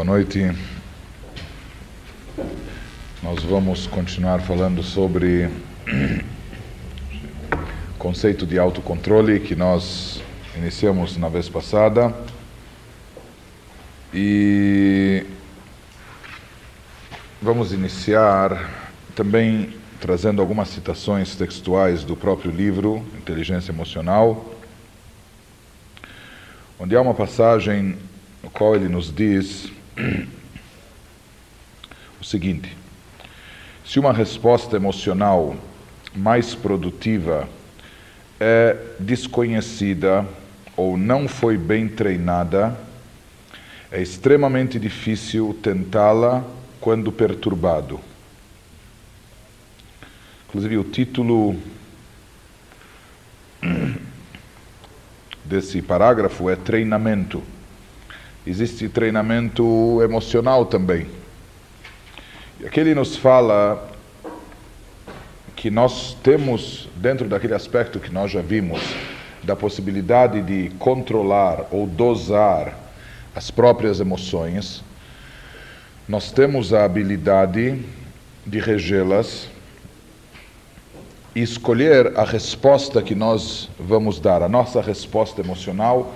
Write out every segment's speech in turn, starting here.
Boa noite. Nós vamos continuar falando sobre o conceito de autocontrole que nós iniciamos na vez passada. E vamos iniciar também trazendo algumas citações textuais do próprio livro Inteligência Emocional, onde há uma passagem no qual ele nos diz o seguinte: se uma resposta emocional mais produtiva é desconhecida ou não foi bem treinada, é extremamente difícil tentá-la quando perturbado. Inclusive, o título desse parágrafo é treinamento. Existe treinamento emocional também. E aqui ele nos fala que nós temos, dentro daquele aspecto que nós já vimos, da possibilidade de controlar ou dosar as próprias emoções, nós temos a habilidade de regê-las e escolher a resposta que nós vamos dar, a nossa resposta emocional,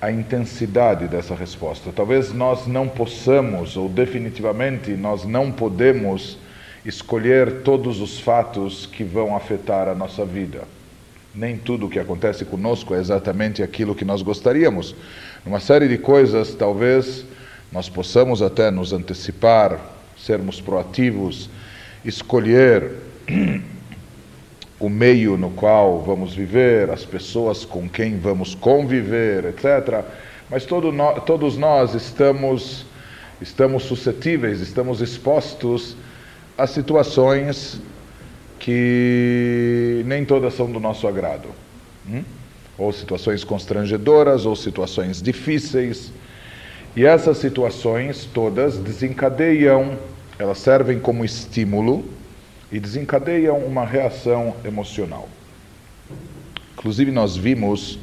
a intensidade dessa resposta. Talvez nós não possamos, ou definitivamente nós não podemos, escolher todos os fatos que vão afetar a nossa vida. Nem tudo o que acontece conosco é exatamente aquilo que nós gostaríamos. Uma série de coisas, talvez nós possamos até nos antecipar, sermos proativos, escolher o meio no qual vamos viver, as pessoas com quem vamos conviver, etc. Mas todo no, todos nós estamos, estamos suscetíveis, estamos expostos a situações que nem todas são do nosso agrado. Hum? Ou situações constrangedoras, ou situações difíceis. E essas situações todas desencadeiam, elas servem como estímulo e desencadeiam uma reação emocional. Inclusive, nós vimos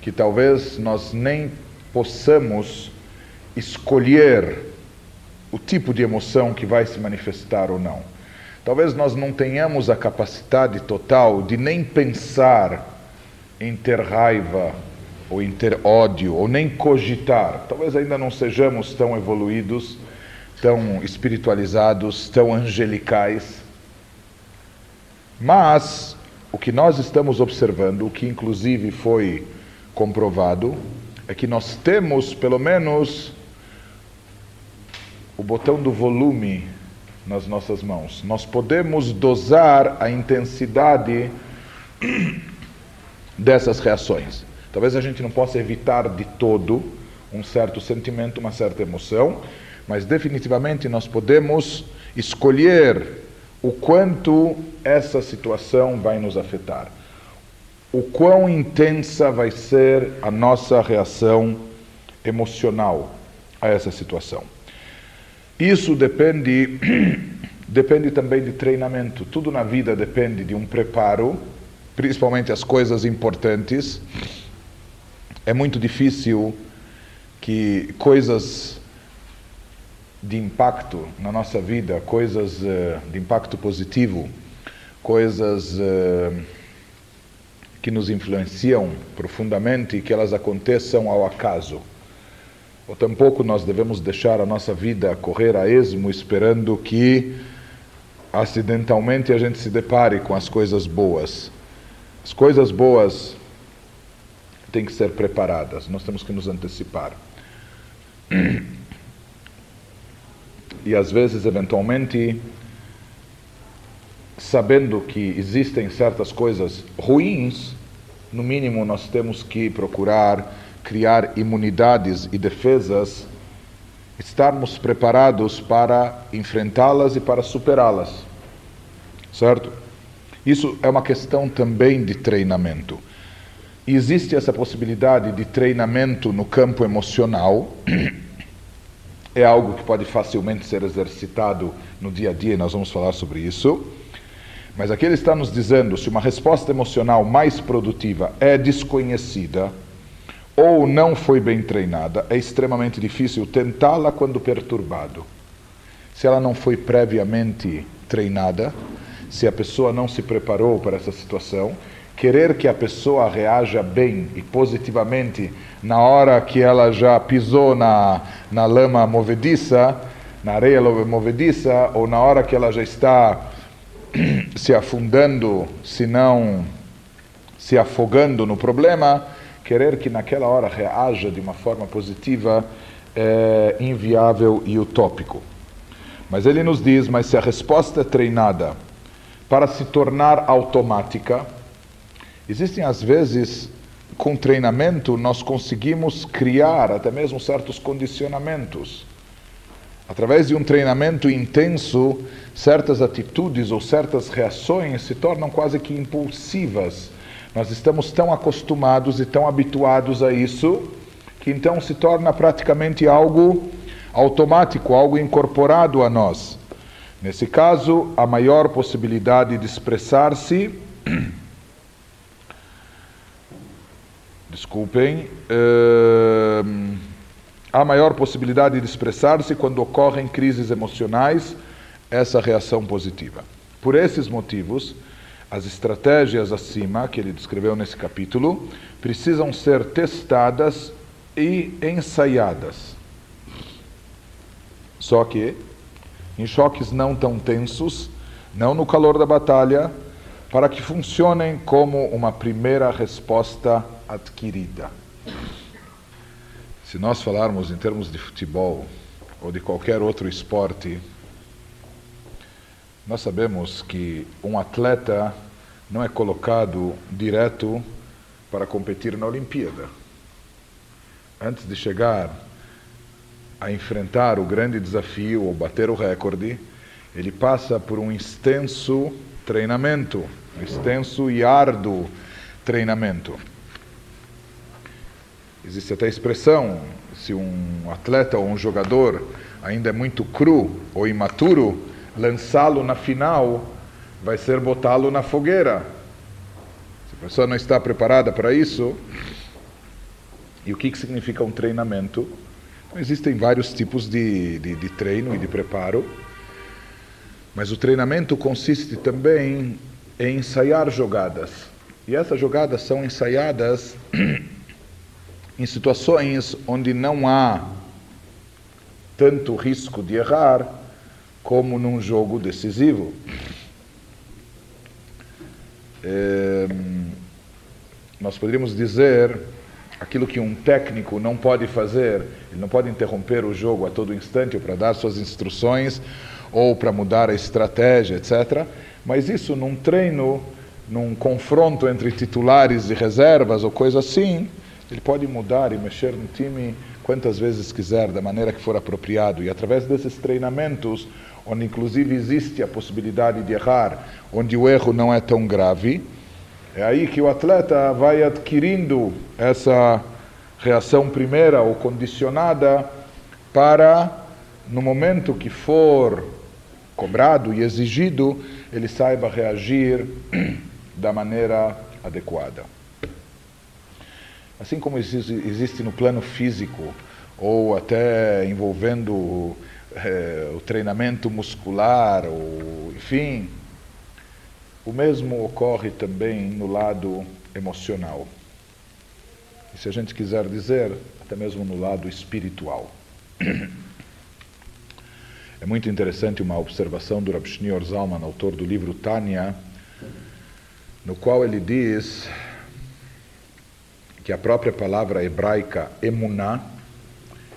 que talvez nós nem possamos escolher o tipo de emoção que vai se manifestar ou não. Talvez nós não tenhamos a capacidade total de nem pensar em ter raiva ou em ter ódio ou nem cogitar. Talvez ainda não sejamos tão evoluídos, tão espiritualizados, tão angelicais mas o que nós estamos observando, o que inclusive foi comprovado, é que nós temos pelo menos o botão do volume nas nossas mãos. Nós podemos dosar a intensidade dessas reações. Talvez a gente não possa evitar de todo um certo sentimento, uma certa emoção, mas definitivamente nós podemos escolher o quanto essa situação vai nos afetar, o quão intensa vai ser a nossa reação emocional a essa situação. Isso depende depende também de treinamento. Tudo na vida depende de um preparo, principalmente as coisas importantes. É muito difícil que coisas de impacto na nossa vida, coisas uh, de impacto positivo, coisas uh, que nos influenciam profundamente e que elas aconteçam ao acaso. Ou tampouco nós devemos deixar a nossa vida correr a esmo esperando que acidentalmente a gente se depare com as coisas boas. As coisas boas têm que ser preparadas, nós temos que nos antecipar. e às vezes, eventualmente, sabendo que existem certas coisas ruins, no mínimo nós temos que procurar criar imunidades e defesas, estarmos preparados para enfrentá-las e para superá-las. Certo? Isso é uma questão também de treinamento. Existe essa possibilidade de treinamento no campo emocional é algo que pode facilmente ser exercitado no dia a dia, e nós vamos falar sobre isso. Mas aqui ele está nos dizendo: se uma resposta emocional mais produtiva é desconhecida, ou não foi bem treinada, é extremamente difícil tentá-la quando perturbado. Se ela não foi previamente treinada, se a pessoa não se preparou para essa situação, querer que a pessoa reaja bem e positivamente na hora que ela já pisou na, na lama movediça, na areia movediça, ou na hora que ela já está se afundando, se não se afogando no problema, querer que naquela hora reaja de uma forma positiva é inviável e utópico. Mas ele nos diz: mas se a resposta é treinada para se tornar automática, existem às vezes, com treinamento, nós conseguimos criar até mesmo certos condicionamentos. Através de um treinamento intenso, certas atitudes ou certas reações se tornam quase que impulsivas nós estamos tão acostumados e tão habituados a isso que então se torna praticamente algo automático, algo incorporado a nós. Nesse caso, a maior possibilidade de expressar-se. Desculpem. Uh, a maior possibilidade de expressar-se quando ocorrem crises emocionais, essa reação positiva. Por esses motivos, as estratégias acima, que ele descreveu nesse capítulo, precisam ser testadas e ensaiadas. Só que, em choques não tão tensos, não no calor da batalha, para que funcionem como uma primeira resposta adquirida. Se nós falarmos em termos de futebol ou de qualquer outro esporte, nós sabemos que um atleta não é colocado direto para competir na Olimpíada. Antes de chegar a enfrentar o grande desafio ou bater o recorde, ele passa por um extenso treinamento, extenso e árduo treinamento. Existe até a expressão: se um atleta ou um jogador ainda é muito cru ou imaturo, lançá-lo na final vai ser botá-lo na fogueira. Se a pessoa não está preparada para isso, e o que, que significa um treinamento? Existem vários tipos de, de, de treino e de preparo, mas o treinamento consiste também em ensaiar jogadas. E essas jogadas são ensaiadas em situações onde não há tanto risco de errar como num jogo decisivo. É, nós poderíamos dizer aquilo que um técnico não pode fazer, ele não pode interromper o jogo a todo instante para dar suas instruções ou para mudar a estratégia, etc. Mas isso num treino, num confronto entre titulares e reservas ou coisa assim, ele pode mudar e mexer no time quantas vezes quiser, da maneira que for apropriado. E através desses treinamentos, onde inclusive existe a possibilidade de errar, onde o erro não é tão grave, é aí que o atleta vai adquirindo essa reação primeira ou condicionada para, no momento que for cobrado e exigido, ele saiba reagir da maneira adequada. Assim como existe no plano físico, ou até envolvendo é, o treinamento muscular, ou, enfim, o mesmo ocorre também no lado emocional. E se a gente quiser dizer, até mesmo no lado espiritual. É muito interessante uma observação do Rav Shneur Zalman, autor do livro Tânia, no qual ele diz que a própria palavra hebraica emuná,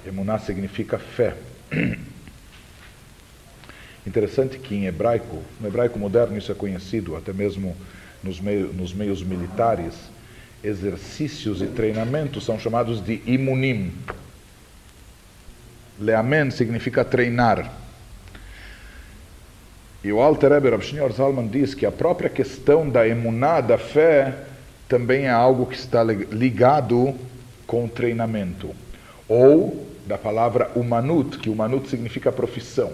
emuná significa fé. Interessante que em hebraico, no hebraico moderno isso é conhecido, até mesmo nos, nos meios militares, exercícios e treinamentos são chamados de imunim. Leamen significa treinar. E o Alter Eber Abshinyor Zalman diz que a própria questão da emuná, da fé, também é algo que está ligado com o treinamento. Ou da palavra umanut, que umanut significa profissão.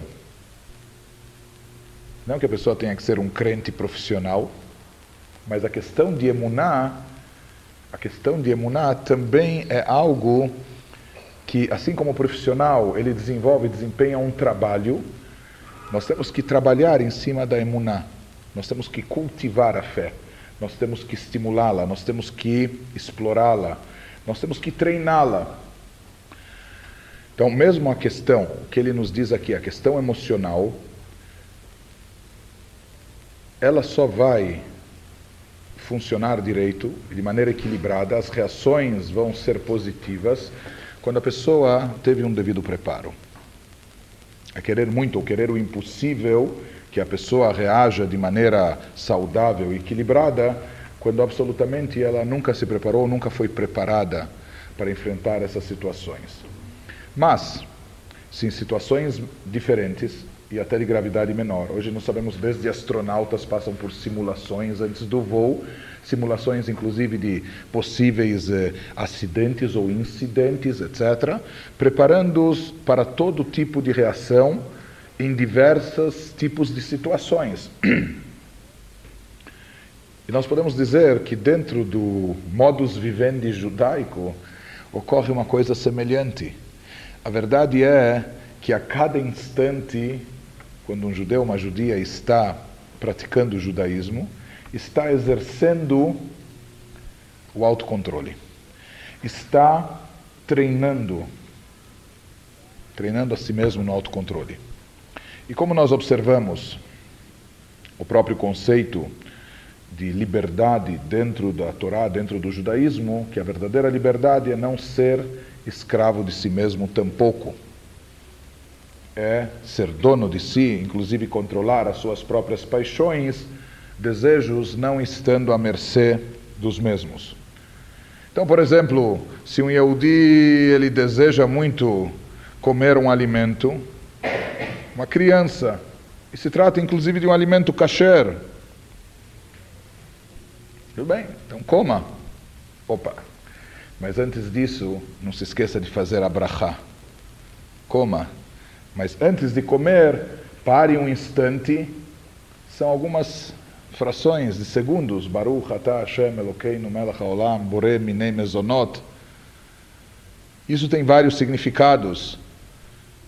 Não que a pessoa tenha que ser um crente profissional, mas a questão de emuná, A questão de emuná também é algo que, assim como o profissional, ele desenvolve, desempenha um trabalho, nós temos que trabalhar em cima da emuná. Nós temos que cultivar a fé. Nós temos que estimulá-la, nós temos que explorá-la, nós temos que treiná-la. Então, mesmo a questão que ele nos diz aqui, a questão emocional, ela só vai funcionar direito, de maneira equilibrada, as reações vão ser positivas quando a pessoa teve um devido preparo. A querer muito ou querer o impossível, que a pessoa reaja de maneira saudável e equilibrada, quando absolutamente ela nunca se preparou, nunca foi preparada para enfrentar essas situações. Mas, se em situações diferentes e até de gravidade menor, hoje nós sabemos desde astronautas passam por simulações antes do voo, simulações inclusive de possíveis eh, acidentes ou incidentes, etc., preparando-os para todo tipo de reação em diversos tipos de situações. E nós podemos dizer que dentro do modus vivendi judaico ocorre uma coisa semelhante. A verdade é que a cada instante, quando um judeu ou uma judia está praticando o judaísmo, está exercendo o autocontrole. Está treinando, treinando a si mesmo no autocontrole. E como nós observamos o próprio conceito de liberdade dentro da Torá, dentro do judaísmo, que a verdadeira liberdade é não ser escravo de si mesmo tampouco. É ser dono de si, inclusive controlar as suas próprias paixões, desejos, não estando à mercê dos mesmos. Então, por exemplo, se um Yehudi ele deseja muito comer um alimento, uma criança, e se trata inclusive de um alimento kasher, tudo bem, então coma. Opa, mas antes disso, não se esqueça de fazer a brachá. Coma. Mas antes de comer, pare um instante. São algumas frações de segundos. Baruch atah Hashem Elokeinu melech haolam borei minei mezonot. Isso tem vários significados.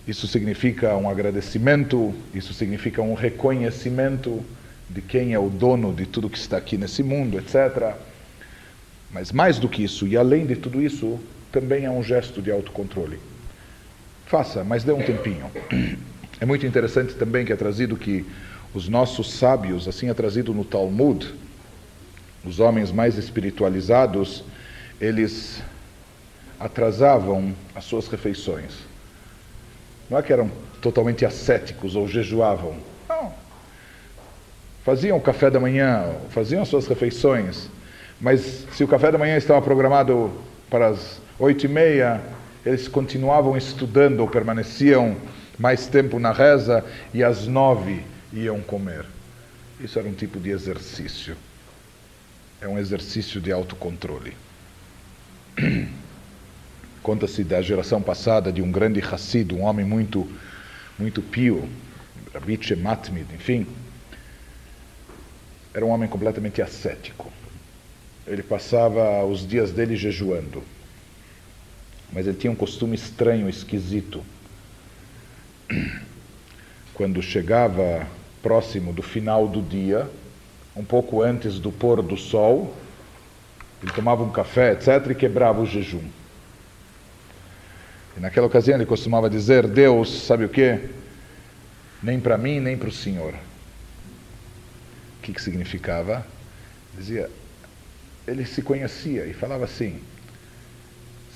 Isso significa um agradecimento, isso significa um reconhecimento de quem é o dono de tudo que está aqui nesse mundo, etc. Mas mais do que isso, e além de tudo isso, também é um gesto de autocontrole. Faça, mas dê um tempinho. É muito interessante também que é trazido que os nossos sábios, assim é trazido no Talmud, os homens mais espiritualizados, eles atrasavam as suas refeições. Não é que eram totalmente ascéticos ou jejuavam. Não. Faziam o café da manhã, faziam as suas refeições, mas se o café da manhã estava programado para as oito e meia, eles continuavam estudando ou permaneciam mais tempo na reza e às nove iam comer. Isso era um tipo de exercício. É um exercício de autocontrole. Conta-se da geração passada de um grande Hassid, um homem muito, muito pio, Rabbi Matmid, enfim. Era um homem completamente ascético ele passava os dias dele jejuando. Mas ele tinha um costume estranho, esquisito. Quando chegava próximo do final do dia, um pouco antes do pôr do sol, ele tomava um café, etc., e quebrava o jejum. E naquela ocasião ele costumava dizer: Deus, sabe o que? Nem para mim, nem para o Senhor. O que, que significava? Dizia: ele se conhecia e falava assim: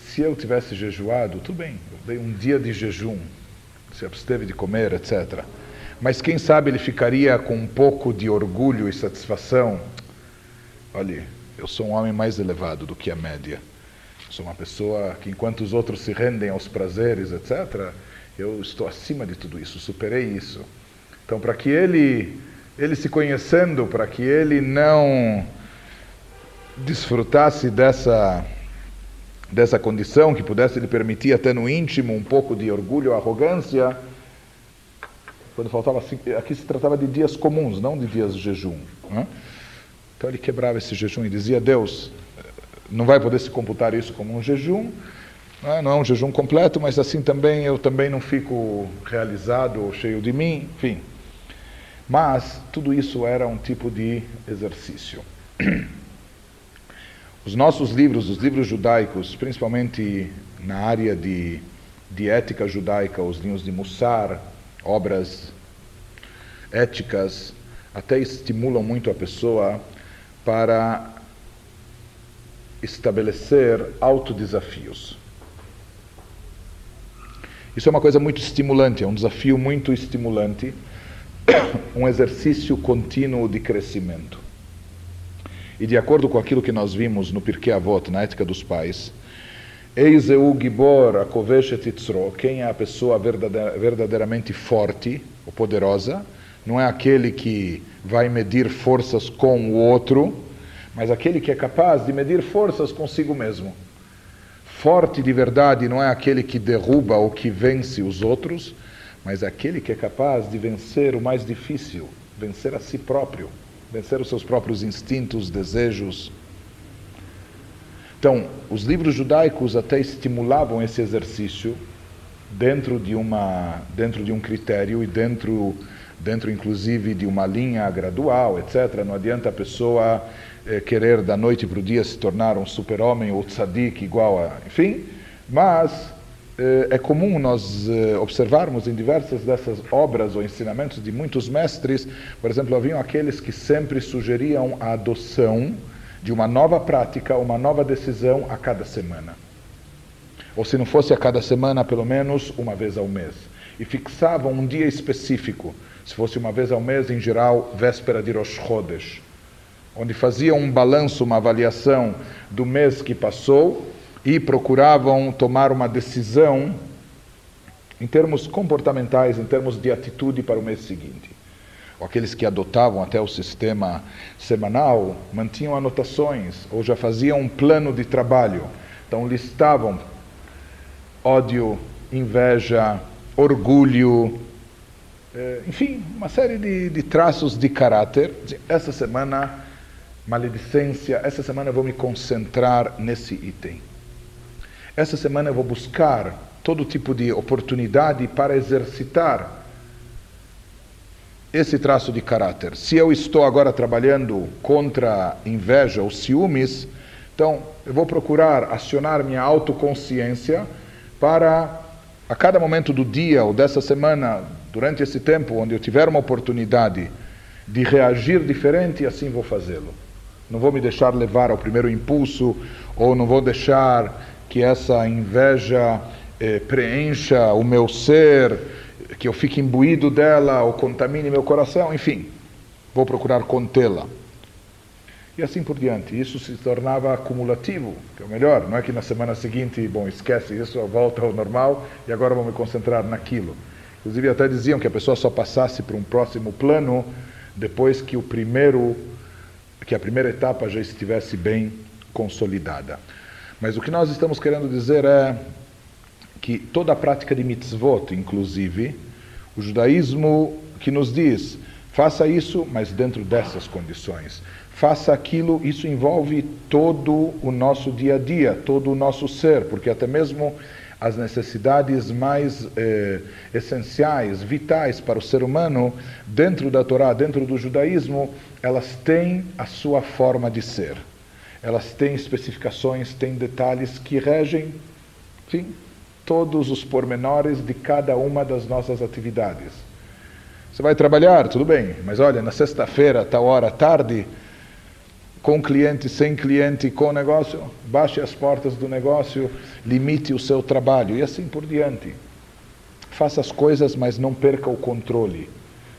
se eu tivesse jejuado, tudo bem, eu dei um dia de jejum, se absteve de comer, etc. Mas quem sabe ele ficaria com um pouco de orgulho e satisfação. Olha, eu sou um homem mais elevado do que a média. Sou uma pessoa que, enquanto os outros se rendem aos prazeres, etc., eu estou acima de tudo isso, superei isso. Então, para que ele, ele se conhecendo, para que ele não desfrutasse dessa, dessa condição, que pudesse lhe permitir até no íntimo um pouco de orgulho, arrogância, quando faltava aqui se tratava de dias comuns, não de dias de jejum. Né? Então ele quebrava esse jejum e dizia: Deus, não vai poder se computar isso como um jejum, não é, não é um jejum completo, mas assim também eu também não fico realizado ou cheio de mim, enfim. Mas tudo isso era um tipo de exercício. Os nossos livros, os livros judaicos, principalmente na área de, de ética judaica, os livros de Mussar, obras éticas, até estimulam muito a pessoa para estabelecer autodesafios. Isso é uma coisa muito estimulante, é um desafio muito estimulante, um exercício contínuo de crescimento. E de acordo com aquilo que nós vimos no Pirkei Avot, na Ética dos Pais, Eiseu Gibor Akoveshet Itzro, quem é a pessoa verdadeiramente forte ou poderosa, não é aquele que vai medir forças com o outro, mas aquele que é capaz de medir forças consigo mesmo. Forte de verdade não é aquele que derruba ou que vence os outros, mas aquele que é capaz de vencer o mais difícil, vencer a si próprio vencer os seus próprios instintos, desejos. Então, os livros judaicos até estimulavam esse exercício dentro de uma dentro de um critério e dentro dentro inclusive de uma linha gradual, etc. Não adianta a pessoa eh, querer da noite para o dia se tornar um super-homem ou tzadik igual a, enfim, mas eh, é comum nós eh, observarmos em diversas dessas obras ou ensinamentos de muitos mestres, por exemplo, haviam aqueles que sempre sugeriam a adoção de uma nova prática, uma nova decisão a cada semana. Ou se não fosse a cada semana, pelo menos uma vez ao mês. E fixavam um dia específico, se fosse uma vez ao mês, em geral, véspera de Rosh Chodesh, onde faziam um balanço, uma avaliação do mês que passou e procuravam tomar uma decisão em termos comportamentais, em termos de atitude para o mês seguinte. Aqueles que adotavam até o sistema semanal mantinham anotações ou já faziam um plano de trabalho. Então listavam ódio, inveja, orgulho, eh, enfim, uma série de, de traços de caráter. Essa semana, maledicência, essa semana eu vou me concentrar nesse item. Essa semana eu vou buscar todo tipo de oportunidade para exercitar esse traço de caráter. Se eu estou agora trabalhando contra inveja ou ciúmes, então eu vou procurar acionar minha autoconsciência para, a cada momento do dia ou dessa semana, durante esse tempo, onde eu tiver uma oportunidade de reagir diferente, assim vou fazê-lo. Não vou me deixar levar ao primeiro impulso, ou não vou deixar que essa inveja eh, preencha o meu ser, que eu fique imbuído dela ou contamine meu coração, enfim, vou procurar contê-la. E assim por diante. Isso se tornava acumulativo, que é o melhor. Não é que na semana seguinte, bom, esquece isso, volta ao normal e agora vou me concentrar naquilo. Inclusive até diziam que a pessoa só passasse para um próximo plano depois que o primeiro, que a primeira etapa já estivesse bem consolidada. Mas o que nós estamos querendo dizer é que toda a prática de mitzvot, inclusive, o judaísmo que nos diz, faça isso, mas dentro dessas condições. Faça aquilo, isso envolve todo o nosso dia a dia, todo o nosso ser, porque até mesmo as necessidades mais eh, essenciais, vitais para o ser humano, dentro da Torá, dentro do judaísmo, elas têm a sua forma de ser elas têm especificações, têm detalhes que regem, sim, todos os pormenores de cada uma das nossas atividades. Você vai trabalhar, tudo bem, mas olha, na sexta-feira, tal hora, tarde, com cliente, sem cliente, com negócio, baixe as portas do negócio, limite o seu trabalho e assim por diante. Faça as coisas, mas não perca o controle.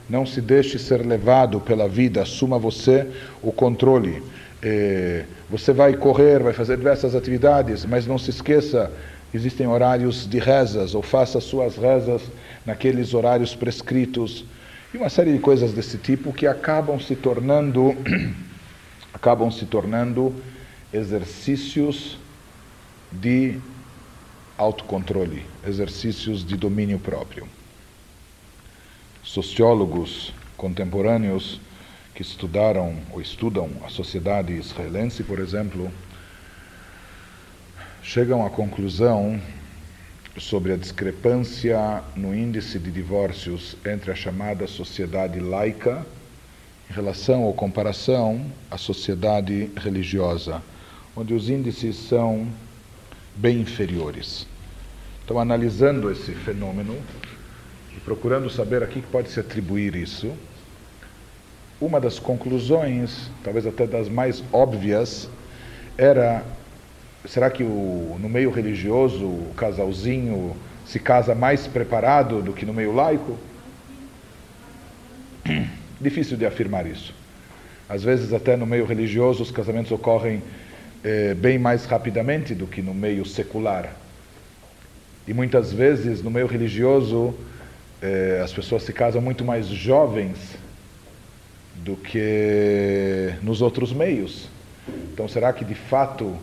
Não se deixe ser levado pela vida, assuma você o controle. É, você vai correr, vai fazer diversas atividades, mas não se esqueça, existem horários de rezas, ou faça suas rezas naqueles horários prescritos, e uma série de coisas desse tipo que acabam se tornando acabam se tornando exercícios de autocontrole, exercícios de domínio próprio. Sociólogos contemporâneos que estudaram ou estudam a sociedade israelense, por exemplo, chegam à conclusão sobre a discrepância no índice de divórcios entre a chamada sociedade laica em relação ou comparação à sociedade religiosa, onde os índices são bem inferiores. Então, analisando esse fenômeno e procurando saber a que pode se atribuir isso, uma das conclusões, talvez até das mais óbvias, era será que o, no meio religioso o casalzinho se casa mais preparado do que no meio laico? Difícil de afirmar isso. Às vezes, até no meio religioso, os casamentos ocorrem eh, bem mais rapidamente do que no meio secular. E muitas vezes, no meio religioso, eh, as pessoas se casam muito mais jovens do que nos outros meios. Então, será que de fato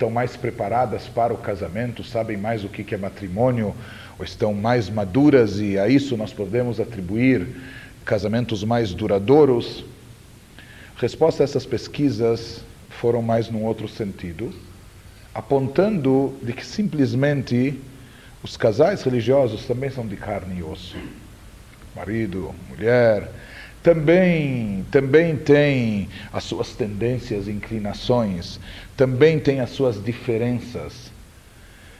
estão mais preparadas para o casamento, sabem mais o que é matrimônio, ou estão mais maduras e a isso nós podemos atribuir casamentos mais duradouros? Resposta a essas pesquisas foram mais num outro sentido, apontando de que simplesmente os casais religiosos também são de carne e osso. Marido, mulher, também, também tem as suas tendências e inclinações, também tem as suas diferenças.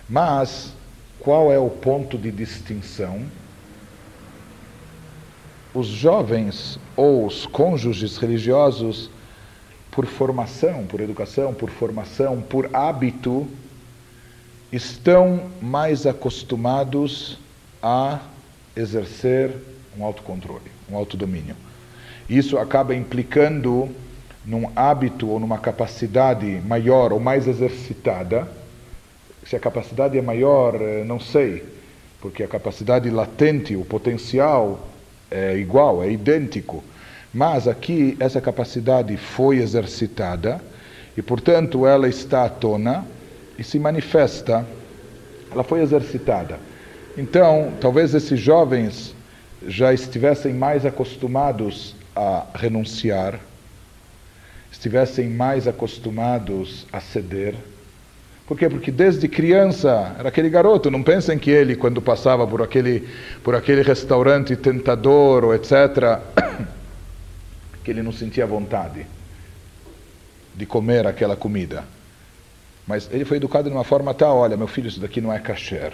Mas qual é o ponto de distinção? Os jovens ou os cônjuges religiosos, por formação, por educação, por formação, por hábito, estão mais acostumados a exercer um autocontrole, um autodomínio. Isso acaba implicando num hábito ou numa capacidade maior ou mais exercitada. Se a capacidade é maior, eh, não sei, porque a capacidade latente, o potencial é igual, é idêntico. Mas aqui essa capacidade foi exercitada e, portanto, ela está à tona e se manifesta. Ela foi exercitada. Então, talvez esses jovens já estivessem mais acostumados a renunciar, estivessem mais acostumados a ceder. Por quê? Porque desde criança era aquele garoto. Não pensem que ele, quando passava por aquele, por aquele restaurante tentador ou etc., que ele não sentia vontade de comer aquela comida. Mas ele foi educado de uma forma tal: olha, meu filho, isso daqui não é kasher.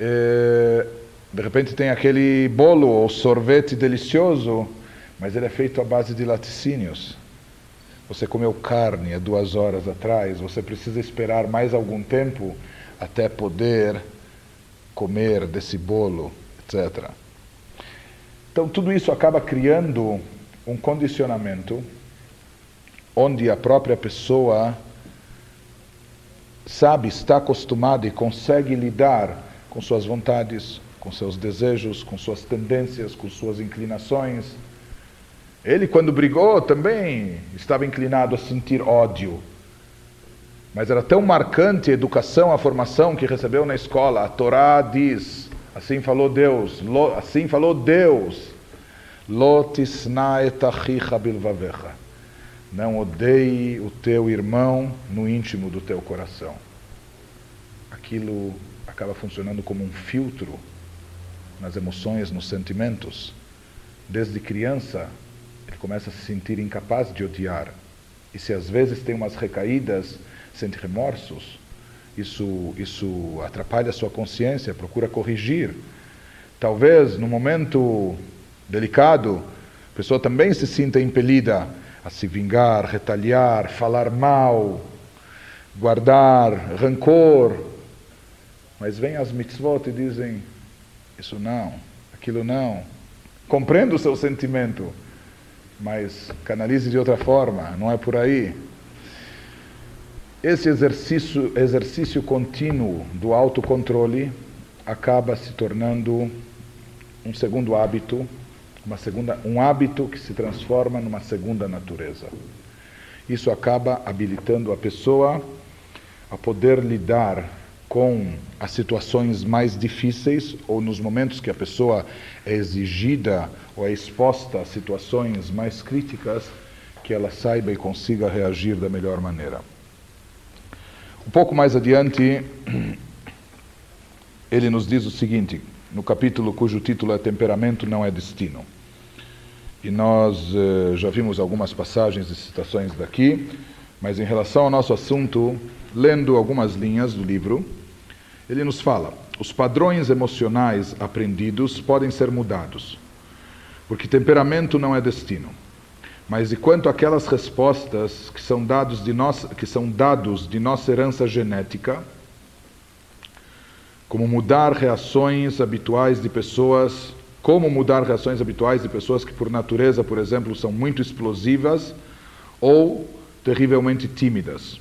É, de repente tem aquele bolo ou sorvete delicioso, mas ele é feito à base de laticínios. Você comeu carne há duas horas atrás, você precisa esperar mais algum tempo até poder comer desse bolo, etc. Então, tudo isso acaba criando um condicionamento onde a própria pessoa sabe, está acostumada e consegue lidar com suas vontades, com seus desejos, com suas tendências, com suas inclinações. Ele, quando brigou, também estava inclinado a sentir ódio. Mas era tão marcante a educação, a formação que recebeu na escola. A Torá diz: assim falou Deus, assim falou Deus. Não odeie o teu irmão no íntimo do teu coração. Aquilo acaba funcionando como um filtro nas emoções, nos sentimentos. Desde criança, ele começa a se sentir incapaz de odiar. E se às vezes tem umas recaídas, sente remorsos, isso, isso atrapalha a sua consciência, procura corrigir. Talvez, num momento delicado, a pessoa também se sinta impelida a se vingar, retaliar, falar mal, guardar rancor. Mas vem as mitzvot e dizem: isso não, aquilo não. Compreendo o seu sentimento, mas canalize de outra forma, não é por aí. Esse exercício, exercício contínuo do autocontrole acaba se tornando um segundo hábito, uma segunda, um hábito que se transforma numa segunda natureza. Isso acaba habilitando a pessoa a poder lidar com as situações mais difíceis ou nos momentos que a pessoa é exigida ou é exposta a situações mais críticas, que ela saiba e consiga reagir da melhor maneira. Um pouco mais adiante, ele nos diz o seguinte, no capítulo cujo título é Temperamento não é destino. E nós eh, já vimos algumas passagens e citações daqui, mas em relação ao nosso assunto, lendo algumas linhas do livro, ele nos fala: os padrões emocionais aprendidos podem ser mudados, porque temperamento não é destino. Mas e quanto àquelas respostas que são dados de nossa, que são dados de nossa herança genética, como mudar reações habituais de pessoas, como mudar reações habituais de pessoas que por natureza, por exemplo, são muito explosivas ou terrivelmente tímidas.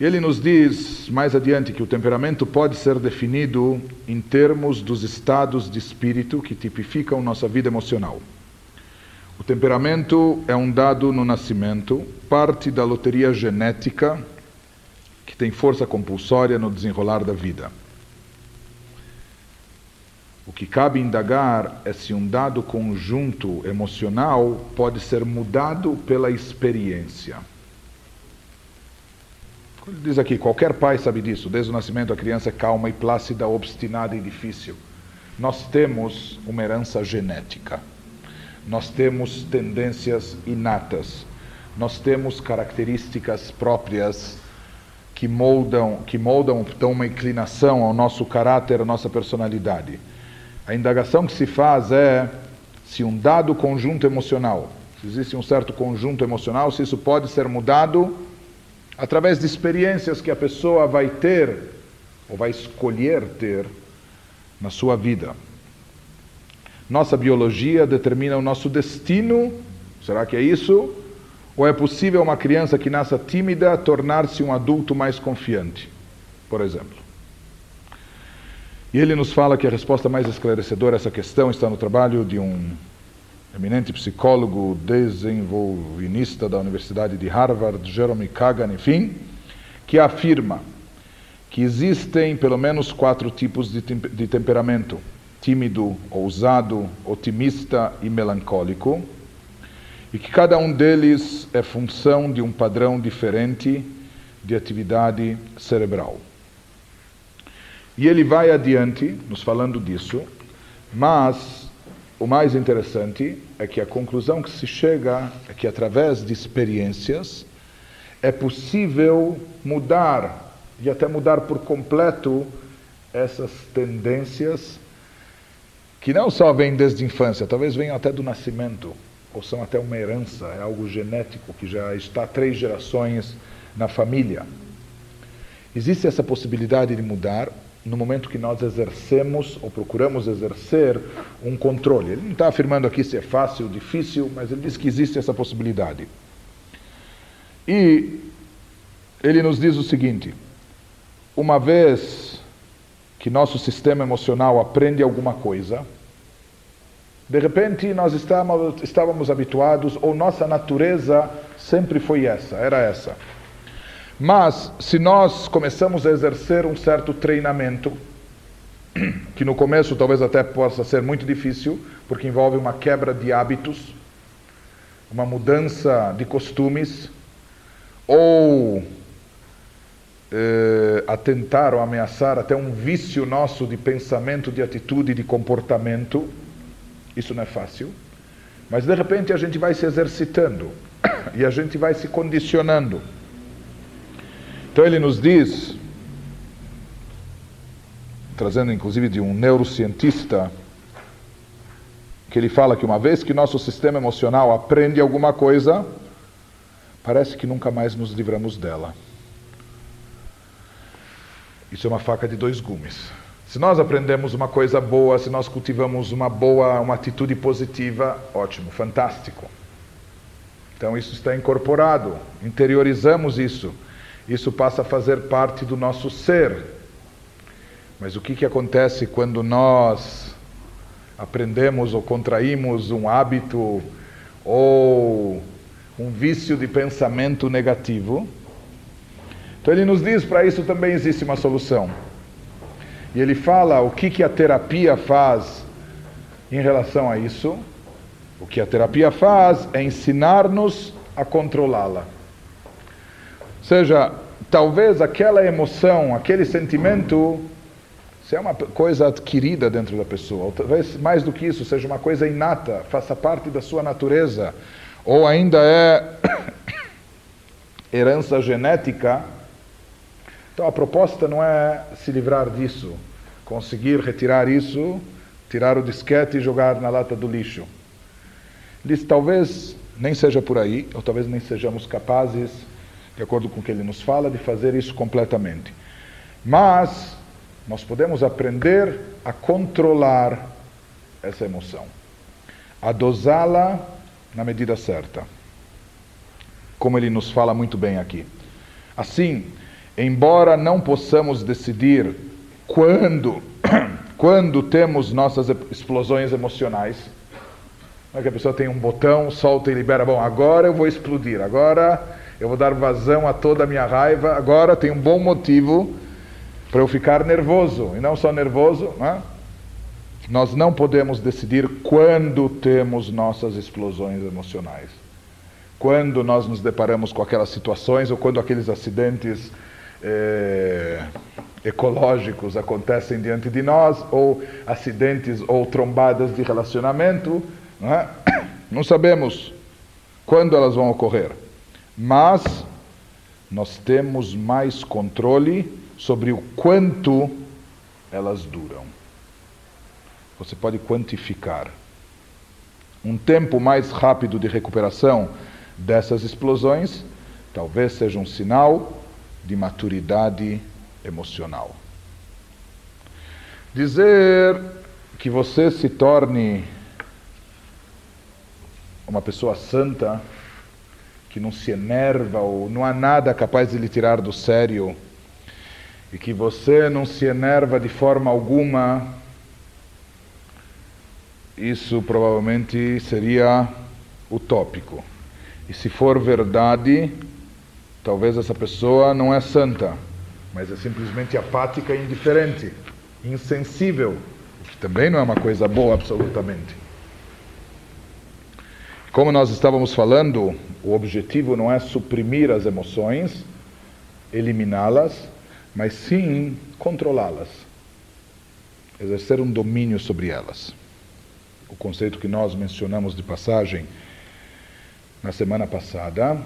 Ele nos diz mais adiante que o temperamento pode ser definido em termos dos estados de espírito que tipificam nossa vida emocional. O temperamento é um dado no nascimento, parte da loteria genética que tem força compulsória no desenrolar da vida. O que cabe indagar é se um dado conjunto emocional pode ser mudado pela experiência. Diz aqui: qualquer pai sabe disso. Desde o nascimento, a criança é calma e plácida, obstinada e difícil. Nós temos uma herança genética. Nós temos tendências inatas. Nós temos características próprias que moldam, que moldam dão uma inclinação ao nosso caráter, à nossa personalidade. A indagação que se faz é se um dado conjunto emocional, se existe um certo conjunto emocional, se isso pode ser mudado através de experiências que a pessoa vai ter ou vai escolher ter na sua vida. Nossa biologia determina o nosso destino. Será que é isso? Ou é possível uma criança que nasça tímida tornar-se um adulto mais confiante, por exemplo? E ele nos fala que a resposta mais esclarecedora a essa questão está no trabalho de um eminente psicólogo desenvolvinista da Universidade de Harvard, Jeremy Kagan, enfim, que afirma que existem pelo menos quatro tipos de, de temperamento: tímido, ousado, otimista e melancólico e que cada um deles é função de um padrão diferente de atividade cerebral. E ele vai adiante, nos falando disso, mas o mais interessante é que a conclusão que se chega é que através de experiências é possível mudar e até mudar por completo essas tendências que não só vêm desde a infância, talvez venham até do nascimento, ou são até uma herança, é algo genético que já está três gerações na família. Existe essa possibilidade de mudar no momento que nós exercemos ou procuramos exercer um controle. Ele não está afirmando aqui se é fácil difícil, mas ele diz que existe essa possibilidade. E ele nos diz o seguinte: uma vez que nosso sistema emocional aprende alguma coisa, de repente nós estávamos, estávamos habituados, ou nossa natureza sempre foi essa, era essa. Mas se nós começamos a exercer um certo treinamento, que no começo talvez até possa ser muito difícil, porque envolve uma quebra de hábitos, uma mudança de costumes, ou eh, atentar ou ameaçar até um vício nosso de pensamento, de atitude, de comportamento, isso não é fácil. Mas de repente a gente vai se exercitando e a gente vai se condicionando. Então ele nos diz, trazendo inclusive de um neurocientista, que ele fala que uma vez que nosso sistema emocional aprende alguma coisa, parece que nunca mais nos livramos dela. Isso é uma faca de dois gumes. Se nós aprendemos uma coisa boa, se nós cultivamos uma boa, uma atitude positiva, ótimo, fantástico. Então isso está incorporado, interiorizamos isso. Isso passa a fazer parte do nosso ser. Mas o que, que acontece quando nós aprendemos ou contraímos um hábito ou um vício de pensamento negativo? Então ele nos diz para isso também existe uma solução. E ele fala o que, que a terapia faz em relação a isso. O que a terapia faz é ensinar-nos a controlá-la. Seja, talvez aquela emoção, aquele sentimento, seja uma coisa adquirida dentro da pessoa, talvez mais do que isso, seja uma coisa inata, faça parte da sua natureza, ou ainda é herança genética. Então a proposta não é se livrar disso, conseguir retirar isso, tirar o disquete e jogar na lata do lixo. Talvez nem seja por aí, ou talvez nem sejamos capazes, de acordo com o que ele nos fala, de fazer isso completamente. Mas nós podemos aprender a controlar essa emoção, a dosá-la na medida certa. Como ele nos fala muito bem aqui. Assim, embora não possamos decidir quando, quando temos nossas explosões emocionais, não é que a pessoa tem um botão, solta e libera, bom, agora eu vou explodir, agora eu vou dar vazão a toda a minha raiva, agora tem um bom motivo para eu ficar nervoso, e não só nervoso, não é? nós não podemos decidir quando temos nossas explosões emocionais. Quando nós nos deparamos com aquelas situações ou quando aqueles acidentes eh, ecológicos acontecem diante de nós, ou acidentes ou trombadas de relacionamento, não, é? não sabemos quando elas vão ocorrer, mas nós temos mais controle sobre o quanto elas duram. Você pode quantificar. Um tempo mais rápido de recuperação dessas explosões talvez seja um sinal de maturidade emocional. Dizer que você se torne uma pessoa santa, que não se enerva ou não há nada capaz de lhe tirar do sério, e que você não se enerva de forma alguma, isso provavelmente seria utópico. E se for verdade, talvez essa pessoa não é santa, mas é simplesmente apática e indiferente, insensível, o que também não é uma coisa boa absolutamente. Como nós estávamos falando, o objetivo não é suprimir as emoções, eliminá-las, mas sim controlá-las, exercer um domínio sobre elas. O conceito que nós mencionamos de passagem na semana passada,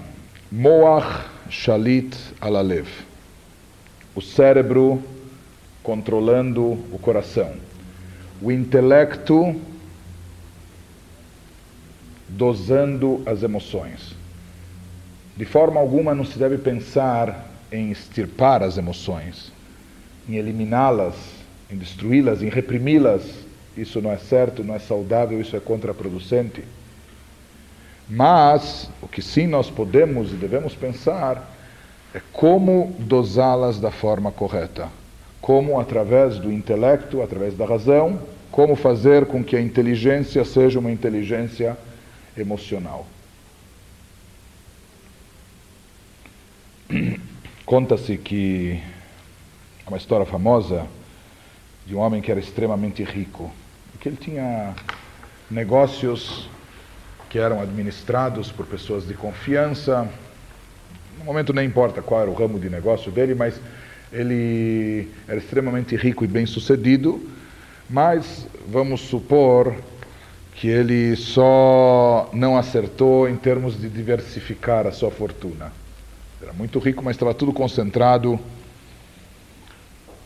Moach Shalit Alalev, o cérebro controlando o coração, o intelecto dosando as emoções. De forma alguma não se deve pensar em extirpar as emoções, em eliminá-las, em destruí-las, em reprimi-las. Isso não é certo, não é saudável, isso é contraproducente. Mas o que sim nós podemos e devemos pensar é como dosá-las da forma correta. Como, através do intelecto, através da razão, como fazer com que a inteligência seja uma inteligência emocional. Conta-se que é uma história famosa de um homem que era extremamente rico, que ele tinha negócios que eram administrados por pessoas de confiança. No momento nem importa qual era o ramo de negócio dele, mas ele era extremamente rico e bem-sucedido, mas vamos supor que ele só não acertou em termos de diversificar a sua fortuna. Era muito rico, mas estava tudo concentrado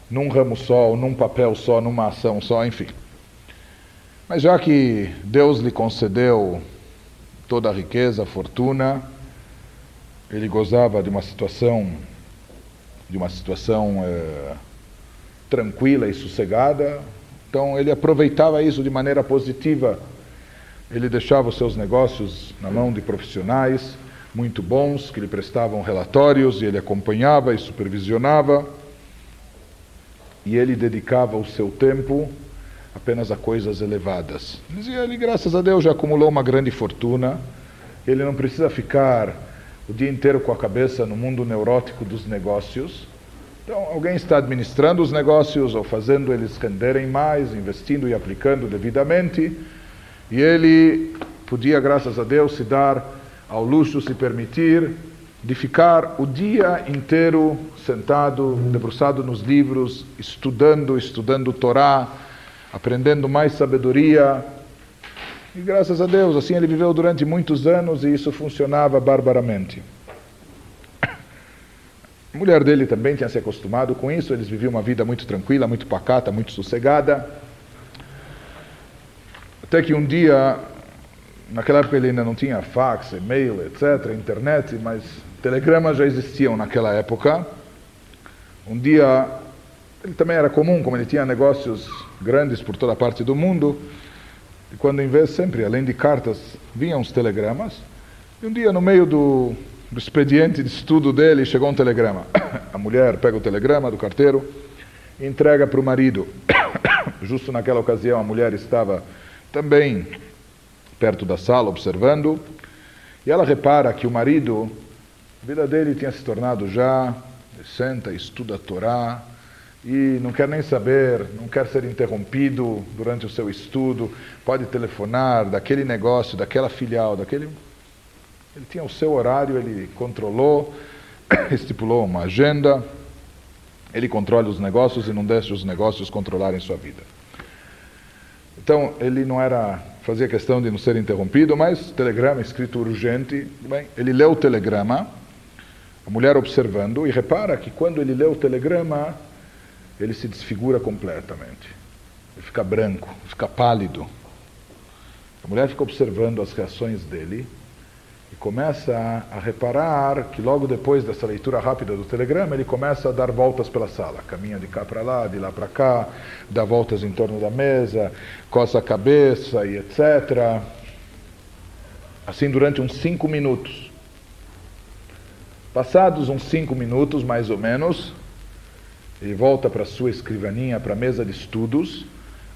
num ramo só, num papel só, numa ação só, enfim. Mas já que Deus lhe concedeu toda a riqueza, a fortuna, ele gozava de uma situação, de uma situação é, tranquila e sossegada, então ele aproveitava isso de maneira positiva ele deixava os seus negócios na mão de profissionais muito bons, que lhe prestavam relatórios e ele acompanhava e supervisionava. E ele dedicava o seu tempo apenas a coisas elevadas. Dizia ele, graças a Deus, já acumulou uma grande fortuna. Ele não precisa ficar o dia inteiro com a cabeça no mundo neurótico dos negócios. Então, alguém está administrando os negócios ou fazendo eles renderem mais, investindo e aplicando devidamente e ele podia, graças a Deus, se dar ao luxo, se permitir de ficar o dia inteiro sentado, debruçado nos livros, estudando, estudando Torá, aprendendo mais sabedoria. E graças a Deus, assim ele viveu durante muitos anos e isso funcionava barbaramente. A mulher dele também tinha se acostumado com isso, eles viviam uma vida muito tranquila, muito pacata, muito sossegada. Até que um dia, naquela época ele ainda não tinha fax, e-mail, etc., internet, mas telegramas já existiam naquela época. Um dia, ele também era comum, como ele tinha negócios grandes por toda parte do mundo, e quando em vez sempre, além de cartas, vinham os telegramas, e um dia no meio do, do expediente de estudo dele chegou um telegrama. A mulher pega o telegrama do carteiro e entrega para o marido. Justo naquela ocasião a mulher estava também perto da sala observando, e ela repara que o marido, a vida dele tinha se tornado já, senta, estuda a Torá, e não quer nem saber, não quer ser interrompido durante o seu estudo, pode telefonar daquele negócio, daquela filial, daquele. Ele tinha o seu horário, ele controlou, estipulou uma agenda, ele controla os negócios e não deixa os negócios controlarem sua vida. Então, ele não era, fazia questão de não ser interrompido, mas telegrama escrito urgente, bem, ele leu o telegrama, a mulher observando, e repara que quando ele lê o telegrama, ele se desfigura completamente. Ele fica branco, fica pálido. A mulher fica observando as reações dele começa a, reparar que logo depois dessa leitura rápida do telegrama, ele começa a dar voltas pela sala. Caminha de cá para lá, de lá para cá, dá voltas em torno da mesa, coça a cabeça e etc. Assim durante uns cinco minutos. Passados uns cinco minutos, mais ou menos, ele volta para sua escrivaninha, para a mesa de estudos,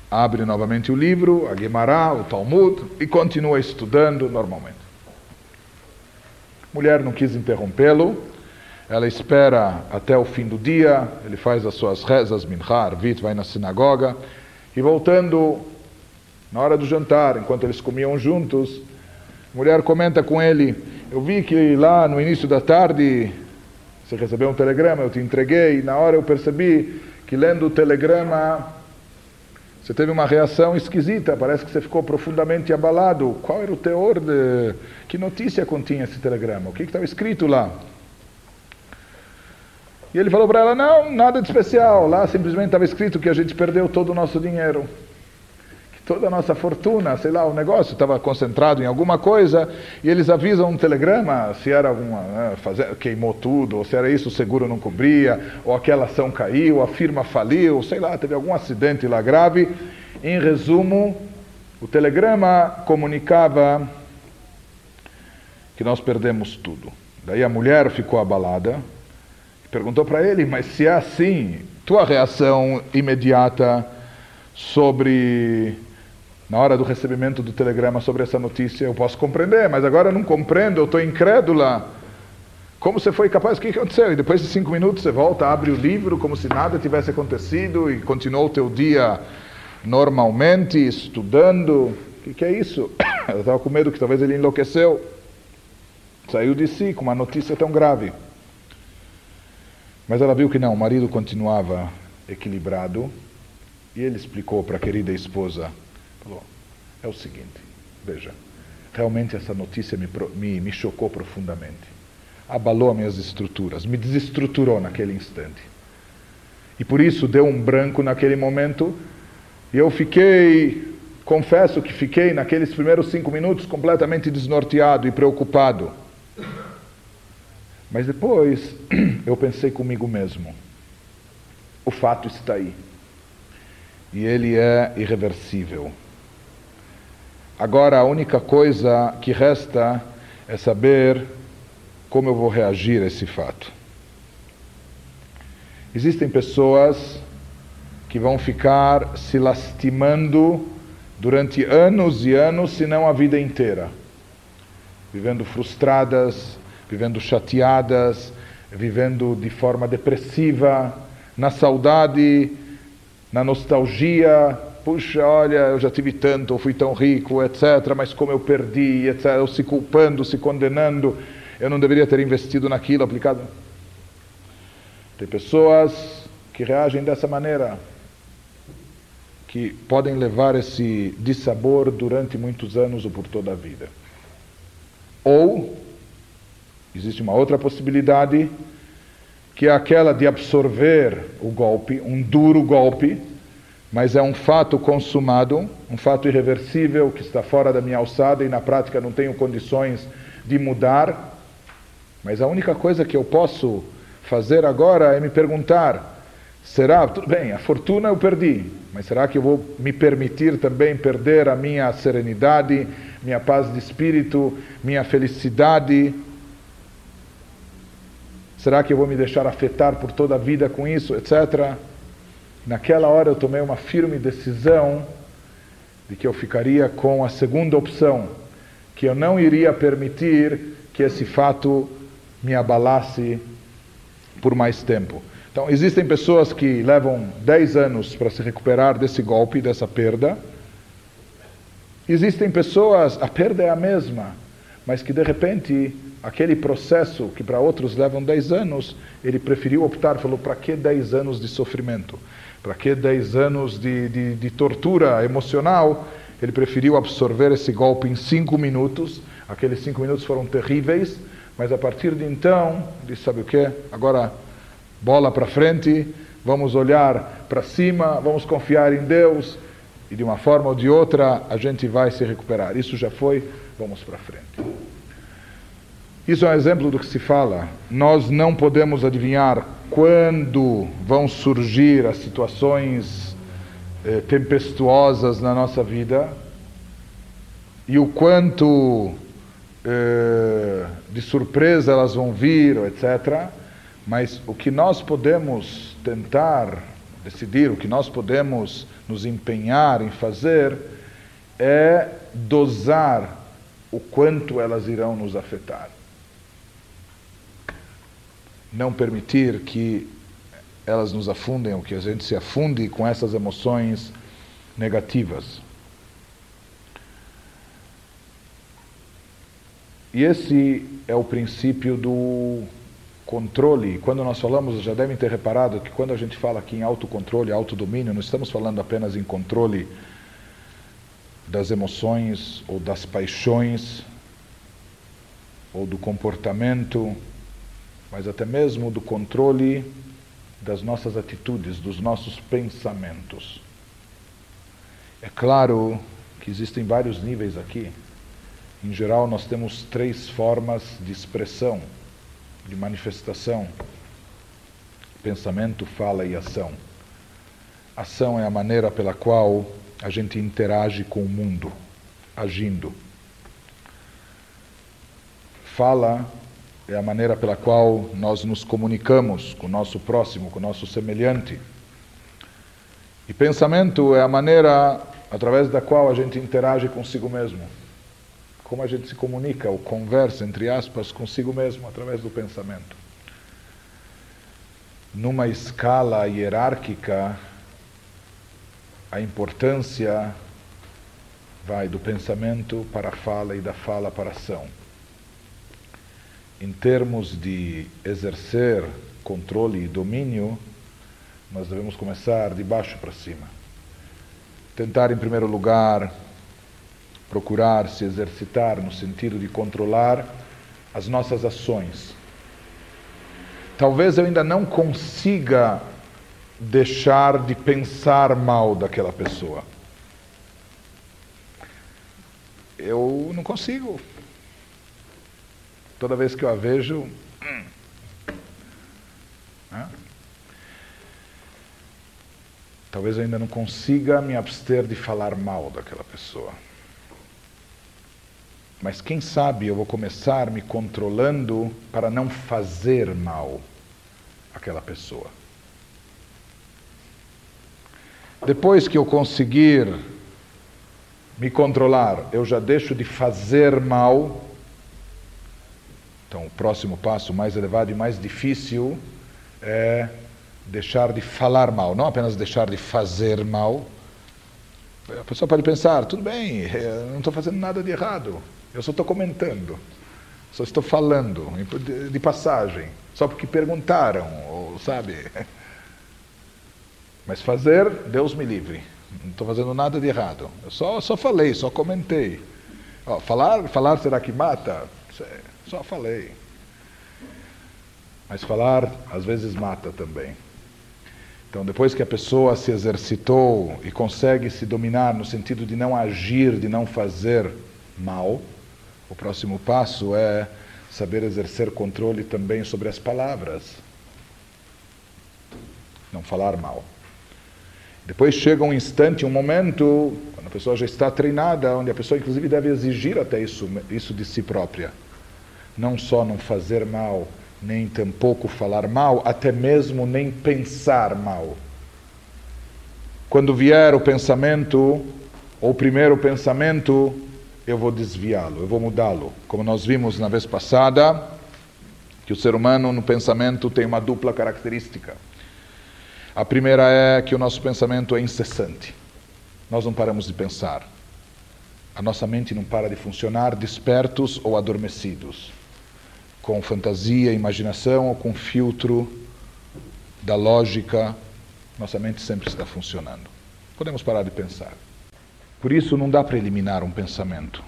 abre novamente o livro, a Guimará, o Talmud, e continua estudando normalmente. Mulher não quis interrompê-lo, ela espera até o fim do dia, ele faz as suas rezas, minhar, arvit, vai na sinagoga, e voltando na hora do jantar, enquanto eles comiam juntos, a mulher comenta com ele, eu vi que lá no início da tarde você recebeu um telegrama, eu te entreguei, e na hora eu percebi que lendo o telegrama você teve uma reação esquisita, parece que você ficou profundamente abalado. Qual era o teor de. Que notícia continha esse telegrama? O que estava escrito lá? E ele falou para ela: Não, nada de especial. Lá simplesmente estava escrito que a gente perdeu todo o nosso dinheiro toda a nossa fortuna, sei lá, o negócio estava concentrado em alguma coisa e eles avisam um telegrama se era alguma, né, queimou tudo, ou se era isso, o seguro não cobria, ou aquela ação caiu, a firma faliu, sei lá, teve algum acidente lá grave. Em resumo, o telegrama comunicava que nós perdemos tudo. Daí a mulher ficou abalada perguntou para ele: Mas se é assim, tua reação imediata sobre na hora do recebimento do telegrama sobre essa notícia, eu posso compreender, mas agora eu não compreendo, eu estou incrédula. Como você foi capaz? O que aconteceu? E depois de cinco minutos você volta, abre o livro como se nada tivesse acontecido e continuou o teu dia normalmente, estudando. O que, que é isso? Ela estava com medo que talvez ele enlouqueceu. Saiu de si com uma notícia tão grave. Mas ela viu que não, o marido continuava equilibrado e ele explicou para a querida esposa Falou, é o seguinte, veja, realmente essa notícia me, me, me chocou profundamente. Abalou as minhas estruturas, me desestruturou naquele instante. E por isso deu um branco naquele momento, e eu fiquei, confesso que fiquei naqueles primeiros cinco minutos completamente desnorteado e preocupado. Mas depois eu pensei comigo mesmo: o fato está aí. E ele é irreversível. Agora a única coisa que resta é saber como eu vou reagir a esse fato. Existem pessoas que vão ficar se lastimando durante anos e anos, se não a vida inteira, vivendo frustradas, vivendo chateadas, vivendo de forma depressiva, na saudade, na nostalgia, puxa, olha, eu já tive tanto, eu fui tão rico, etc., mas como eu perdi, etc., ou se culpando, se condenando. eu não deveria ter investido naquilo aplicado. Tem pessoas que reagem dessa maneira, que podem levar esse dissabor durante muitos anos ou por toda a vida. Ou, existe uma outra possibilidade, que é aquela de absorver o golpe, um duro golpe, mas é um fato consumado, um fato irreversível que está fora da minha alçada e na prática não tenho condições de mudar. Mas a única coisa que eu posso fazer agora é me perguntar: será, tudo bem, a fortuna eu perdi, mas será que eu vou me permitir também perder a minha serenidade, minha paz de espírito, minha felicidade? Será que eu vou me deixar afetar por toda a vida com isso, etc. Naquela hora eu tomei uma firme decisão de que eu ficaria com a segunda opção, que eu não iria permitir que esse fato me abalasse por mais tempo. Então, existem pessoas que levam 10 anos para se recuperar desse golpe, dessa perda. Existem pessoas, a perda é a mesma, mas que de repente aquele processo que para outros levam 10 anos, ele preferiu optar, falou, para que 10 anos de sofrimento? Para que 10 anos de, de, de, tortura emocional? Ele preferiu absorver esse golpe em 5 minutos. Aqueles 5 minutos foram terríveis, mas a partir de então, disse: sabe o que? Agora, bola para frente, vamos olhar para cima, vamos confiar em Deus e de uma forma ou de outra a gente vai se recuperar. Isso já foi, vamos para frente. Isso é um exemplo do que se fala. Nós não podemos adivinhar quando vão surgir as situações eh, tempestuosas na nossa vida e o quanto eh, de surpresa elas vão vir, etc. Mas o que nós podemos tentar decidir, o que nós podemos nos empenhar em fazer é dosar o quanto elas irão nos afetar não permitir que elas nos afundem, ou que a gente se afunde com essas emoções negativas. E esse é o princípio do controle. Quando nós falamos, já devem ter reparado que quando a gente fala aqui em autocontrole, autodomínio, não estamos falando apenas em controle das emoções ou das paixões ou do comportamento mas até mesmo do controle das nossas atitudes, dos nossos pensamentos. É claro que existem vários níveis aqui. Em geral, nós temos três formas de expressão, de manifestação: pensamento, fala e ação. Ação é a maneira pela qual a gente interage com o mundo, agindo. Fala é a maneira pela qual nós nos comunicamos com o nosso próximo, com o nosso semelhante. E pensamento é a maneira através da qual a gente interage consigo mesmo. Como a gente se comunica ou conversa, entre aspas, consigo mesmo através do pensamento. Numa escala hierárquica, a importância vai do pensamento para a fala e da fala para a ação em termos de exercer controle e domínio, nós devemos começar de baixo para cima. Tentar, em primeiro lugar, procurar se exercitar no sentido de controlar as nossas ações. Talvez eu ainda não consiga deixar de pensar mal daquela pessoa. Eu não consigo. Toda vez que eu a vejo. Né? Talvez eu ainda não consiga me abster de falar mal daquela pessoa. Mas quem sabe eu vou começar me controlando para não fazer mal àquela pessoa. Depois que eu conseguir me controlar, eu já deixo de fazer mal então, o próximo passo mais elevado e mais difícil é deixar de falar mal, não apenas deixar de fazer mal. A pessoa pode pensar, tudo bem, eu não estou fazendo nada de errado, eu só estou comentando. Só estou falando, de passagem, só porque perguntaram, ou sabe. Mas fazer, Deus me livre. Não estou fazendo nada de errado. Eu só, só falei, só comentei. Ó, falar, falar será que mata? Só falei. Mas falar às vezes mata também. Então, depois que a pessoa se exercitou e consegue se dominar no sentido de não agir, de não fazer mal, o próximo passo é saber exercer controle também sobre as palavras. Não falar mal. Depois chega um instante, um momento, quando a pessoa já está treinada, onde a pessoa inclusive deve exigir até isso, isso de si própria. Não só não fazer mal, nem tampouco falar mal, até mesmo nem pensar mal. Quando vier o pensamento, ou o primeiro pensamento, eu vou desviá-lo, eu vou mudá-lo. Como nós vimos na vez passada, que o ser humano no pensamento tem uma dupla característica. A primeira é que o nosso pensamento é incessante. Nós não paramos de pensar. A nossa mente não para de funcionar despertos ou adormecidos, com fantasia, imaginação ou com filtro da lógica. Nossa mente sempre está funcionando. Podemos parar de pensar. Por isso não dá para eliminar um pensamento.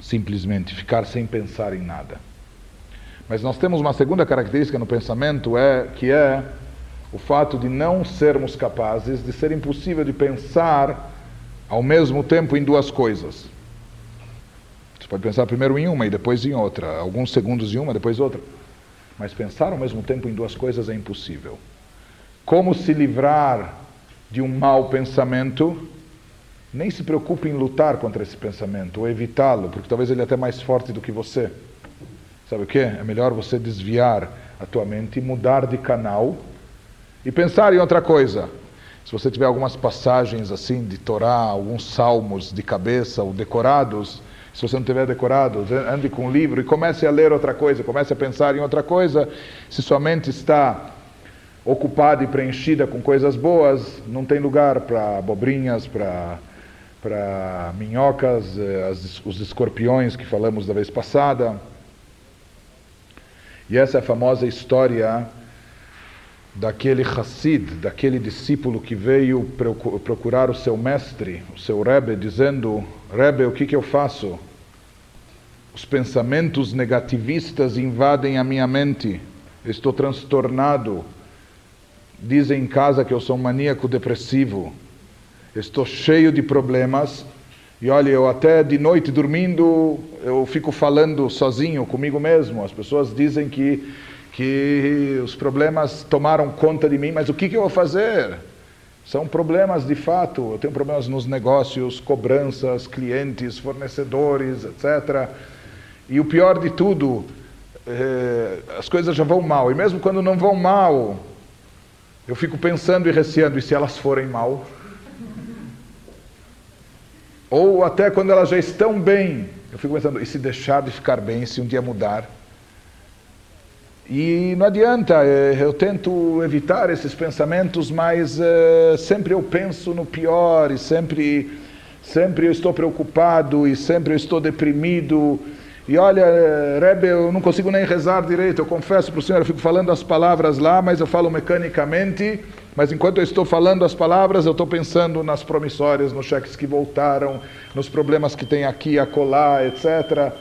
Simplesmente ficar sem pensar em nada. Mas nós temos uma segunda característica no pensamento é que é o fato de não sermos capazes, de ser impossível de pensar ao mesmo tempo em duas coisas. Pode pensar primeiro em uma e depois em outra, alguns segundos em uma, depois outra. Mas pensar ao mesmo tempo em duas coisas é impossível. Como se livrar de um mau pensamento nem se preocupe em lutar contra esse pensamento ou evitá-lo, porque talvez ele é até mais forte do que você. Sabe o que? É melhor você desviar a tua mente mudar de canal e pensar em outra coisa. Se você tiver algumas passagens assim de Torá, alguns salmos de cabeça ou decorados, se você não tiver decorado, ande com um livro e comece a ler outra coisa, comece a pensar em outra coisa. Se sua mente está ocupada e preenchida com coisas boas, não tem lugar para abobrinhas, para para minhocas, eh, as, os escorpiões que falamos da vez passada. E essa é a famosa história daquele Hassid, daquele discípulo que veio procurar o seu mestre, o seu Rebbe, dizendo: Rebbe, o que, que eu faço? Os pensamentos negativistas invadem a minha mente, estou transtornado. Dizem em casa que eu sou um maníaco depressivo estou cheio de problemas. E olha, eu até de noite dormindo, eu fico falando sozinho comigo mesmo. As pessoas dizem que, que os problemas tomaram conta de mim, mas o que, que eu vou fazer? São problemas de fato. Eu tenho problemas nos negócios, cobranças, clientes, fornecedores, etc. E o pior de tudo, é, as coisas já vão mal. E mesmo quando não vão mal, eu fico pensando e receando, e se elas forem mal? Ou até quando elas já estão bem, eu fico pensando, e se deixar de ficar bem, se um dia mudar? E não adianta, é, eu tento evitar esses pensamentos, mas é, sempre eu penso no pior e sempre, sempre eu estou preocupado e sempre eu estou deprimido. E olha, Rebbe, eu não consigo nem rezar direito, eu confesso para o Senhor, eu fico falando as palavras lá, mas eu falo mecanicamente mas enquanto eu estou falando as palavras, eu estou pensando nas promissórias, nos cheques que voltaram, nos problemas que tem aqui, acolá, etc.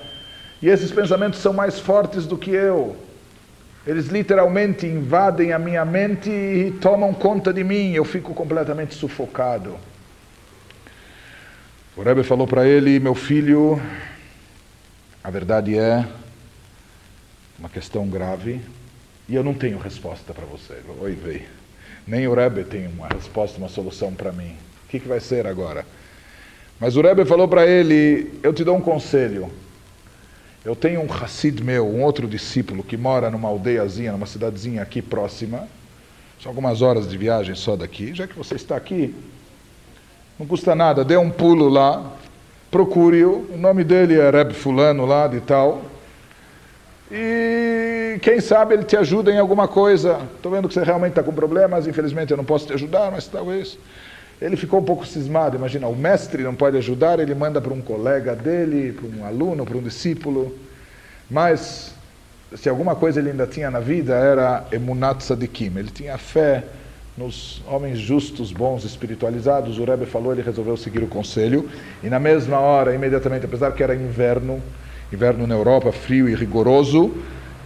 E esses pensamentos são mais fortes do que eu. Eles literalmente invadem a minha mente e tomam conta de mim. Eu fico completamente sufocado. O Rebbe falou para ele: Meu filho, a verdade é uma questão grave e eu não tenho resposta para você. Oi, veio. Nem o Rebbe tem uma resposta, uma solução para mim. O que, que vai ser agora? Mas o Rebbe falou para ele: Eu te dou um conselho. Eu tenho um Hassid meu, um outro discípulo, que mora numa aldeiazinha, numa cidadezinha aqui próxima. São algumas horas de viagem só daqui. Já que você está aqui, não custa nada, dê um pulo lá, procure-o. O nome dele é Reb Fulano lá de tal. E quem sabe ele te ajuda em alguma coisa. Estou vendo que você realmente está com problemas, infelizmente eu não posso te ajudar, mas talvez. Ele ficou um pouco cismado. Imagina, o mestre não pode ajudar, ele manda para um colega dele, para um aluno, para um discípulo. Mas, se alguma coisa ele ainda tinha na vida, era Emunat Sadikim. Ele tinha fé nos homens justos, bons, espiritualizados. O Rebbe falou, ele resolveu seguir o conselho. E na mesma hora, imediatamente, apesar que era inverno, inverno na Europa, frio e rigoroso,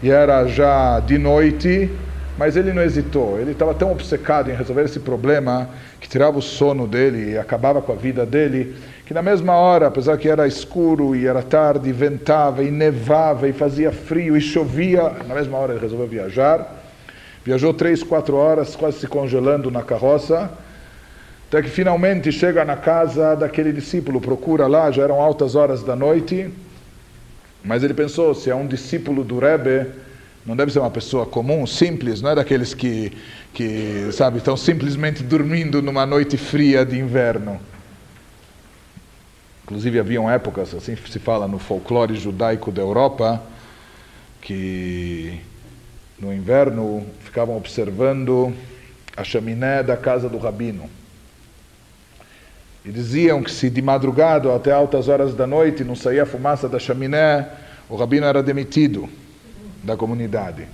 e era já de noite, mas ele não hesitou. Ele estava tão obcecado em resolver esse problema que tirava o sono dele e acabava com a vida dele, que na mesma hora, apesar que era escuro e era tarde, ventava e nevava e fazia frio e chovia, na mesma hora ele resolveu viajar. Viajou três, quatro horas, quase se congelando na carroça, até que finalmente chega na casa daquele discípulo, procura lá, já eram altas horas da noite, mas ele pensou, se é um discípulo do Rebbe, não deve ser uma pessoa comum, simples, não é daqueles que, que sabe, estão simplesmente dormindo numa noite fria de inverno. Inclusive haviam épocas, assim se fala no folclore judaico da Europa, que no inverno ficavam observando a chaminé da casa do rabino. E diziam que se de madrugada até altas horas da noite não saía fumaça da chaminé, o rabino era demitido da comunidade.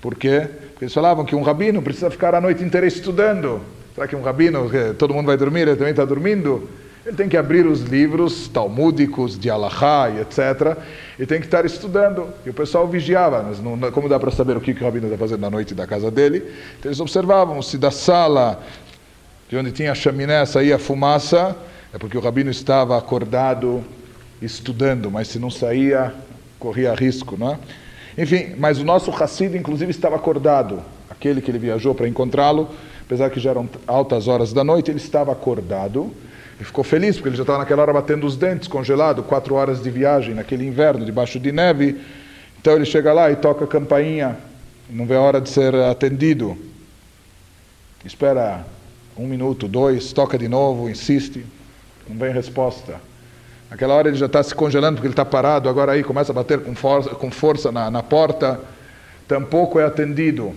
Por quê? Porque eles falavam que um rabino precisa ficar a noite inteira estudando. Será que um rabino, todo mundo vai dormir, ele também está dormindo? Ele tem que abrir os livros talmúdicos de Allahá e etc. E tem que estar estudando. E o pessoal vigiava. Mas não, como dá para saber o que, que o rabino está fazendo na noite da casa dele? Então eles observavam se da sala de onde tinha a chaminé saía fumaça, é porque o rabino estava acordado estudando, mas se não saía, corria risco, não é? Enfim, mas o nosso Hassid, inclusive, estava acordado. Aquele que ele viajou para encontrá-lo, apesar que já eram altas horas da noite, ele estava acordado. Ele ficou feliz, porque ele já estava naquela hora batendo os dentes, congelado, quatro horas de viagem naquele inverno, debaixo de neve. Então ele chega lá e toca a campainha, não vê a hora de ser atendido. Espera um minuto, dois, toca de novo, insiste, não vem resposta. Naquela hora ele já está se congelando porque ele está parado, agora aí começa a bater com força, com força na, na porta, tampouco é atendido.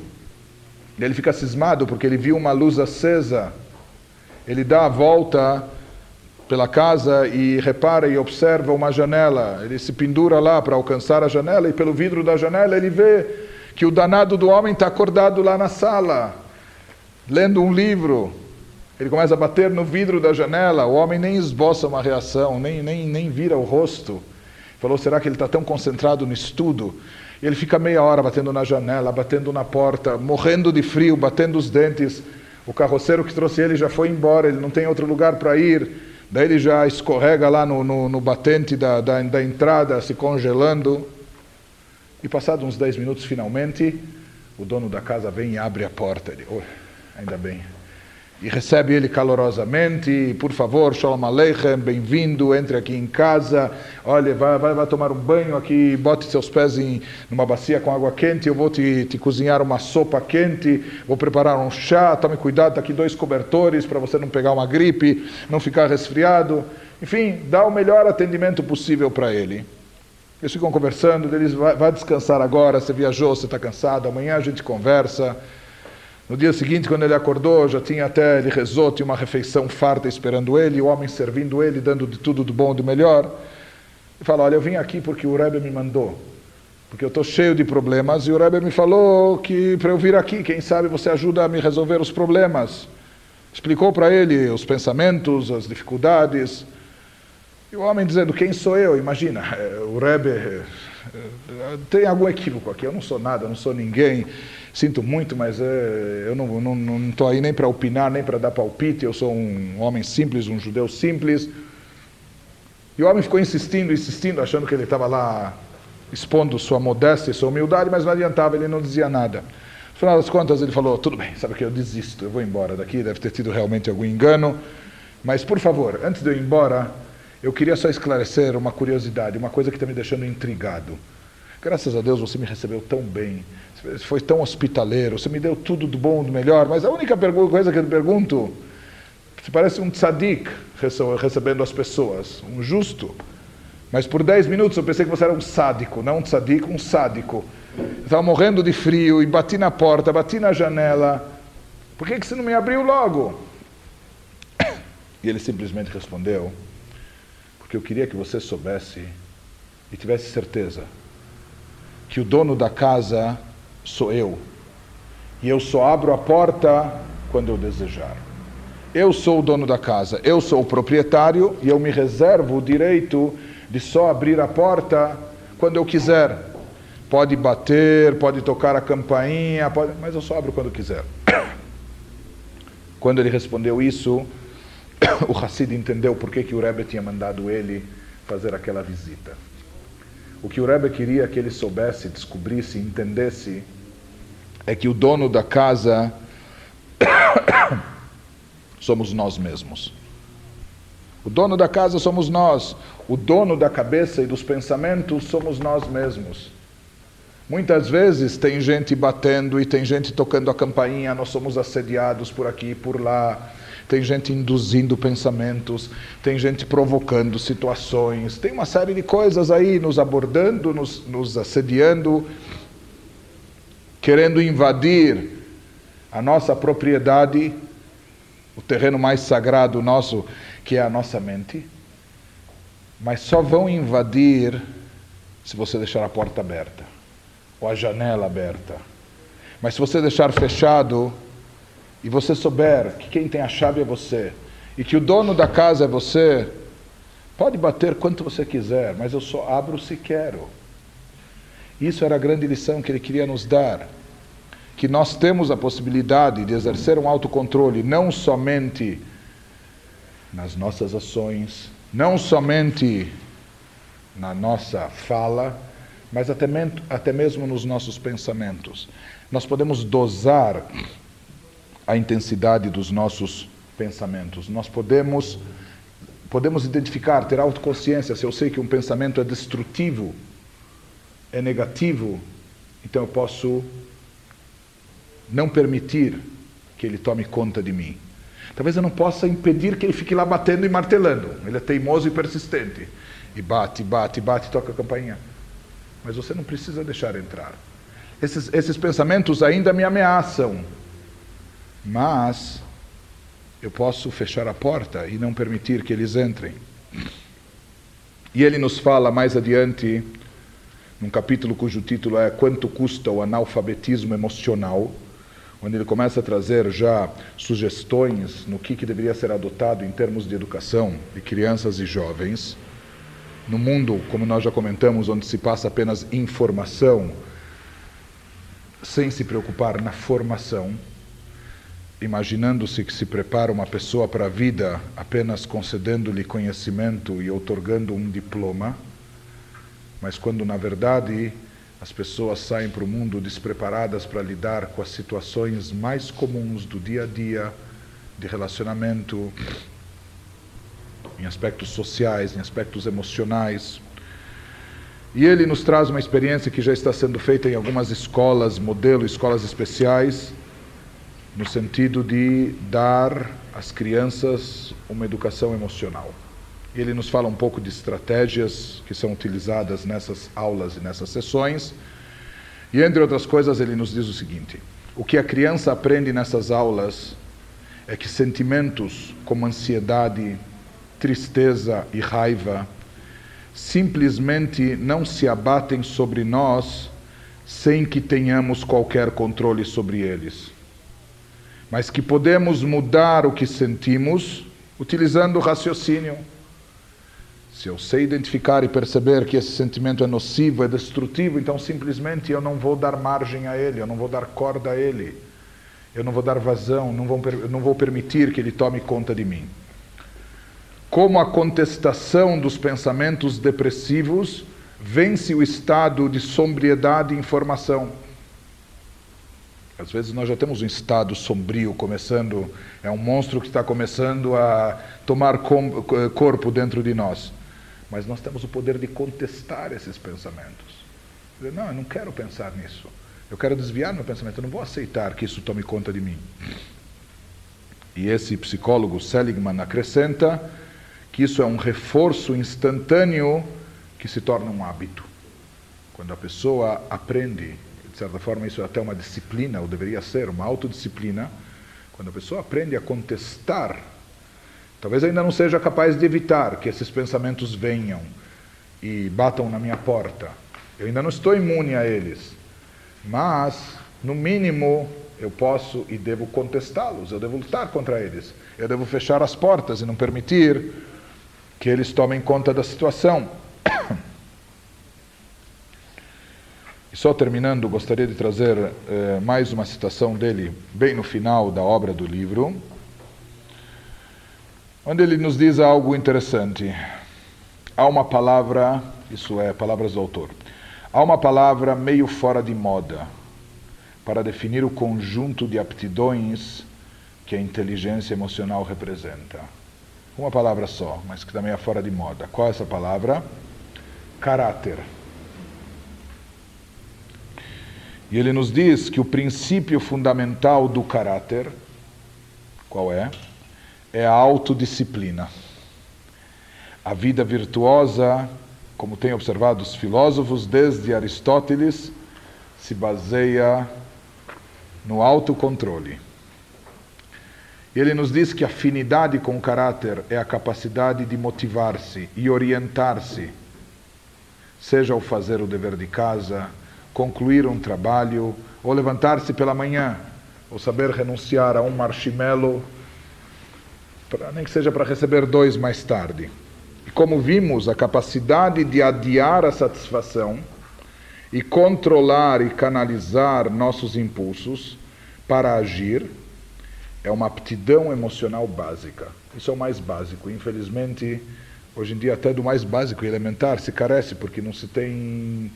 Ele fica cismado porque ele viu uma luz acesa. Ele dá a volta pela casa e repara e observa uma janela. Ele se pendura lá para alcançar a janela e pelo vidro da janela ele vê que o danado do homem está acordado lá na sala, lendo um livro. Ele começa a bater no vidro da janela, o homem nem esboça uma reação, nem, nem, nem vira o rosto. Falou, será que ele está tão concentrado no estudo? Ele fica meia hora batendo na janela, batendo na porta, morrendo de frio, batendo os dentes. O carroceiro que trouxe ele já foi embora, ele não tem outro lugar para ir. Daí ele já escorrega lá no, no, no batente da, da, da, entrada, se congelando. E passados uns 10 minutos, finalmente, o dono da casa vem e abre a porta. Ele, oh, ainda bem. E recebe ele calorosamente, por favor, Shalom Aleichem, bem-vindo, entre aqui em casa, olha, vai, vai, vai, tomar um banho aqui, bote seus pés em numa bacia com água quente, eu vou te, te cozinhar uma sopa quente, vou preparar um chá, tome cuidado, está aqui dois cobertores para você não pegar uma gripe, não ficar resfriado, enfim, dá o melhor atendimento possível para ele. Eles ficam conversando, eles vai, vai descansar agora, você viajou, você está cansado, amanhã a gente conversa. No dia seguinte, quando ele acordou, já tinha até, ele rezou, tinha uma refeição farta esperando ele, o homem servindo ele, dando de tudo do bom e do melhor. E fala, olha, eu vim aqui porque o Rebbe me mandou, porque eu estou cheio de problemas, e o Rebbe me falou que para eu vir aqui, quem sabe você ajuda a me resolver os problemas. Explicou para ele os pensamentos, as dificuldades. E o homem dizendo, quem sou eu? Imagina, eh, o Rebbe, eh, tem algum equívoco aqui, eu não sou nada, não sou ninguém sinto muito, mas é, eu não estou não, não, aí nem para opinar, nem para dar palpite, eu sou um homem simples, um judeu simples. E o homem ficou insistindo, insistindo, achando que ele estava lá expondo sua modéstia e sua humildade, mas não adiantava, ele não dizia nada. No final das contas, ele falou: Tudo bem, sabe que eu desisto, eu vou embora daqui, deve ter tido realmente algum engano. Mas, por favor, antes de eu ir embora, eu queria só esclarecer uma curiosidade, uma coisa que está me deixando intrigado. Graças a Deus você me recebeu tão bem foi tão hospitaleiro, você me deu tudo do bom, do melhor, mas a única coisa que eu pergunto, você parece um tzadik recebendo as pessoas, um justo. Mas por 10 minutos eu pensei que você era um sádico, não um tzadik, um sádico. Estava morrendo de frio e bati na porta, bati na janela. Por que, que você não me abriu logo? E ele simplesmente respondeu: Porque eu queria que você soubesse e tivesse certeza que o dono da casa sou eu. E eu só abro a porta quando eu desejar. Eu sou o dono da casa, eu sou o proprietário e eu me reservo o direito de só abrir a porta quando eu quiser. Pode bater, pode tocar a campainha, pode... mas eu só abro quando quiser. Quando ele respondeu isso, o Hassid entendeu por que, que o Rebbe tinha mandado ele fazer aquela visita. O que o Rebbe queria que ele soubesse, descobrisse, entendesse, é que o dono da casa somos nós mesmos. O dono da casa somos nós. O dono da cabeça e dos pensamentos somos nós mesmos. Muitas vezes tem gente batendo e tem gente tocando a campainha, nós somos assediados por aqui e por lá. Tem gente induzindo pensamentos, tem gente provocando situações, tem uma série de coisas aí nos abordando, nos, nos assediando, querendo invadir a nossa propriedade, o terreno mais sagrado nosso, que é a nossa mente. Mas só vão invadir se você deixar a porta aberta ou a janela aberta. Mas se você deixar fechado e você souber que quem tem a chave é você e que o dono da casa é você, pode bater quanto você quiser, mas eu só abro se quero. Isso era a grande lição que ele queria nos dar. Que nós temos a possibilidade de exercer um autocontrole não somente nas nossas ações, não somente na nossa fala, mas até, até mesmo nos nossos pensamentos. Nós podemos dosar a intensidade dos nossos pensamentos. Nós podemos podemos identificar, ter autoconsciência. Se eu sei que um pensamento é destrutivo, é negativo, então eu posso não permitir que ele tome conta de mim. Talvez eu não possa impedir que ele fique lá batendo e martelando. Ele é teimoso e persistente. E bate, bate, bate, toca a campainha mas você não precisa deixar entrar. Esses, esses pensamentos ainda me ameaçam, mas eu posso fechar a porta e não permitir que eles entrem. E ele nos fala mais adiante, num capítulo cujo título é Quanto custa o analfabetismo emocional, onde ele começa a trazer já sugestões no que, que deveria ser adotado em termos de educação de crianças e jovens no mundo, como nós já comentamos, onde se passa apenas informação, sem se preocupar na formação, imaginando-se que se prepara uma pessoa para a vida apenas concedendo-lhe conhecimento e otorgando um diploma, mas quando na verdade as pessoas saem para o mundo despreparadas para lidar com as situações mais comuns do dia a dia, de relacionamento, em aspectos sociais, em aspectos emocionais. E ele nos traz uma experiência que já está sendo feita em algumas escolas, modelo, escolas especiais, no sentido de dar às crianças uma educação emocional. Ele nos fala um pouco de estratégias que são utilizadas nessas aulas e nessas sessões. E entre outras coisas, ele nos diz o seguinte: o que a criança aprende nessas aulas é que sentimentos como ansiedade, tristeza e raiva simplesmente não se abatem sobre nós sem que tenhamos qualquer controle sobre eles. Mas que podemos mudar o que sentimos utilizando o raciocínio. Se eu sei identificar e perceber que esse sentimento é nocivo, é destrutivo, então simplesmente eu não vou dar margem a ele, eu não vou dar corda a ele, eu não vou dar vazão, não vou, não vou permitir que ele tome conta de mim como a contestação dos pensamentos depressivos vence o estado de sobriedade e informação. Às vezes nós já temos um estado sombrio começando, é um monstro que está começando a tomar corpo dentro de nós. Mas nós temos o poder de contestar esses pensamentos. Dizer, não, eu não quero pensar nisso. Eu quero desviar meu pensamento, eu não vou aceitar que isso tome conta de mim. E esse psicólogo Seligman acrescenta que isso é um reforço instantâneo que se torna um hábito. Quando a pessoa aprende, de certa forma isso é até uma disciplina, ou deveria ser uma autodisciplina, quando a pessoa aprende a contestar, talvez ainda não seja capaz de evitar que esses pensamentos venham e batam na minha porta, Eu ainda não estou imune a eles, mas, no mínimo, eu posso e devo contestá-los, eu devo lutar contra eles, eu devo fechar as portas e não permitir que eles tomem conta da situação. E só terminando, gostaria de trazer eh, mais uma citação dele, bem no final da obra do livro, onde ele nos diz algo interessante. Há uma palavra, isso é, palavras do autor, há uma palavra meio fora de moda para definir o conjunto de aptidões que a inteligência emocional representa. Uma palavra só, mas que também é fora de moda. Qual é essa palavra? Caráter. E ele nos diz que o princípio fundamental do caráter, qual é? É a autodisciplina. A vida virtuosa, como têm observado os filósofos desde Aristóteles, se baseia no autocontrole. Ele nos diz que afinidade com o caráter é a capacidade de motivar-se e orientar-se, seja ao fazer o dever de casa, concluir um trabalho, ou levantar-se pela manhã, ou saber renunciar a um marshmallow, pra, nem que seja para receber dois mais tarde. E como vimos, a capacidade de adiar a satisfação e controlar e canalizar nossos impulsos para agir é uma aptidão emocional básica. Isso é o mais básico. Infelizmente, hoje em dia, até do mais básico e elementar se carece, porque não se tem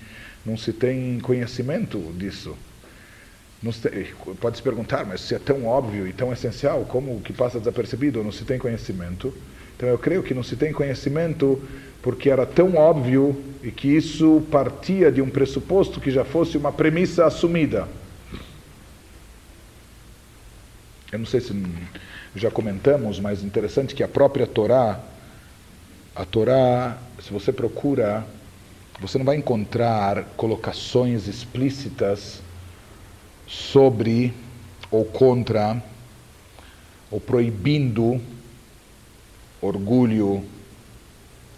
não se tem conhecimento disso. pode se perguntar, mas se é tão óbvio e tão essencial, como que passa desapercebido? Não se tem conhecimento. Então eu creio que não se tem conhecimento porque era tão óbvio e que isso partia de um pressuposto que já fosse uma premissa assumida. Eu não sei se já comentamos, mas interessante que a própria Torá, a Torá, se você procura você não vai encontrar colocações explícitas sobre ou contra ou proibindo orgulho,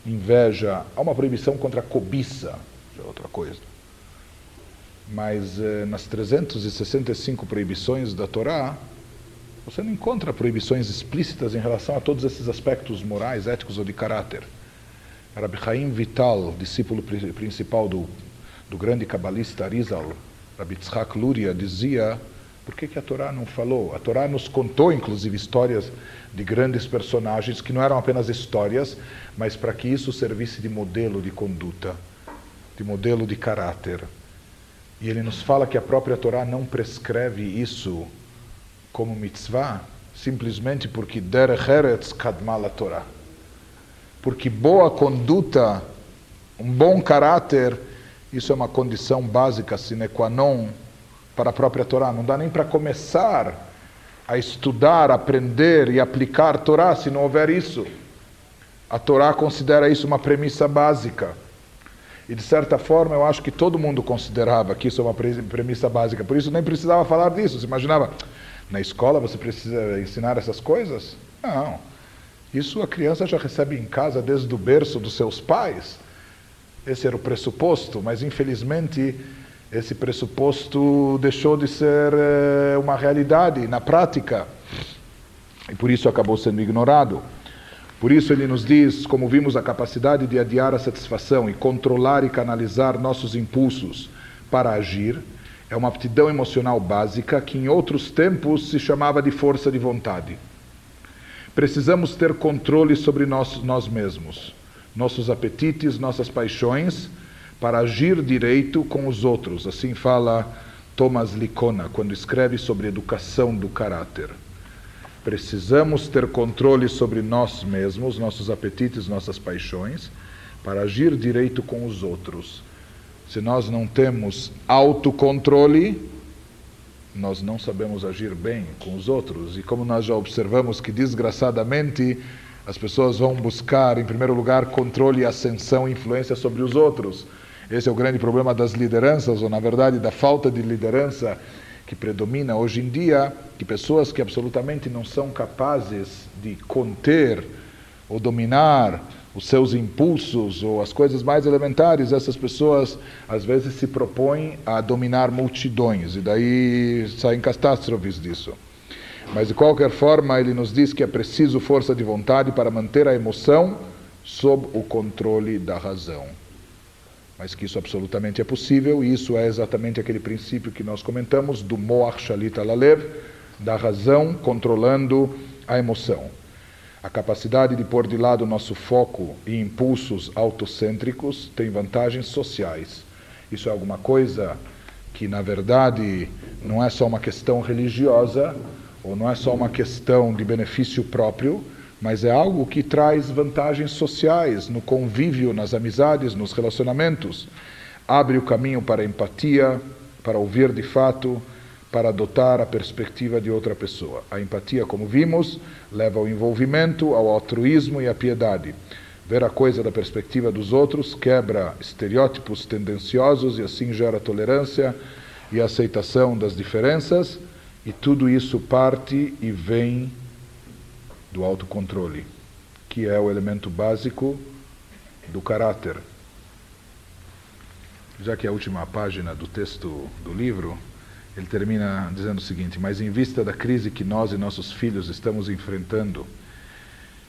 inveja. Há uma proibição contra a cobiça, é outra coisa. Mas eh, nas 365 proibições da Torá, você não encontra proibições explícitas em relação a todos esses aspectos morais, éticos ou de caráter. Rabbi Chaim Vital, discípulo principal do, do grande cabalista Arizal, Rabbi Tzchak Luria, dizia por que, que a Torá não falou? A Torá nos contou, inclusive, histórias de grandes personagens que não eram apenas histórias, mas para que isso servisse de modelo de conduta, de modelo de caráter. E ele nos fala que a própria Torá não prescreve isso como mitzvah, simplesmente porque der heretz kadmal a Torá porque boa conduta, um bom caráter, isso é uma condição básica, sine qua non, para a própria Torá. Não dá nem para começar a estudar, aprender e aplicar a Torá se não houver isso. A Torá considera isso uma premissa básica. E de certa forma eu acho que todo mundo considerava que isso é uma premissa básica, por isso nem precisava falar disso. Você imaginava, na escola você precisa ensinar essas coisas? Não. Isso a criança já recebe em casa desde o berço dos seus pais. Esse era o pressuposto, mas infelizmente esse pressuposto deixou de ser é, uma realidade na prática e por isso acabou sendo ignorado. Por isso ele nos diz, como vimos, a capacidade de adiar a satisfação e controlar e canalizar nossos impulsos para agir é uma aptidão emocional básica que em outros tempos se chamava de força de vontade. Precisamos ter controle sobre nós, nós mesmos, nossos apetites, nossas paixões, para agir direito com os outros. Assim fala Thomas Licona quando escreve sobre educação do caráter. Precisamos ter controle sobre nós mesmos, nossos apetites, nossas paixões, para agir direito com os outros. Se nós não temos autocontrole, nós não sabemos agir bem com os outros. E como nós já observamos que, desgraçadamente, as pessoas vão buscar, em primeiro lugar, controle, ascensão e influência sobre os outros. Esse é o grande problema das lideranças, ou na verdade da falta de liderança que predomina hoje em dia, que pessoas que absolutamente não são capazes de conter ou dominar os seus impulsos ou as coisas mais elementares, essas pessoas às vezes se propõem a dominar multidões e daí saem catástrofes disso. Mas de qualquer forma, ele nos diz que é preciso força de vontade para manter a emoção sob o controle da razão. Mas que isso absolutamente é possível, e isso é exatamente aquele princípio que nós comentamos do Moach Shalit Alalev, da razão controlando a emoção. A capacidade de pôr de lado nosso foco e impulsos autocêntricos tem vantagens sociais. Isso é alguma coisa que, na verdade, não é só uma questão religiosa, ou não é só uma questão de benefício próprio, mas é algo que traz vantagens sociais no convívio, nas amizades, nos relacionamentos. Abre o caminho para empatia, para ouvir de fato, para adotar a perspectiva de outra pessoa. A empatia, como vimos, leva ao envolvimento, ao altruísmo e à piedade. Ver a coisa da perspectiva dos outros quebra estereótipos tendenciosos e assim gera tolerância e aceitação das diferenças, e tudo isso parte e vem do autocontrole, que é o elemento básico do caráter. Já que é a última página do texto do livro, ele termina dizendo o seguinte: Mas em vista da crise que nós e nossos filhos estamos enfrentando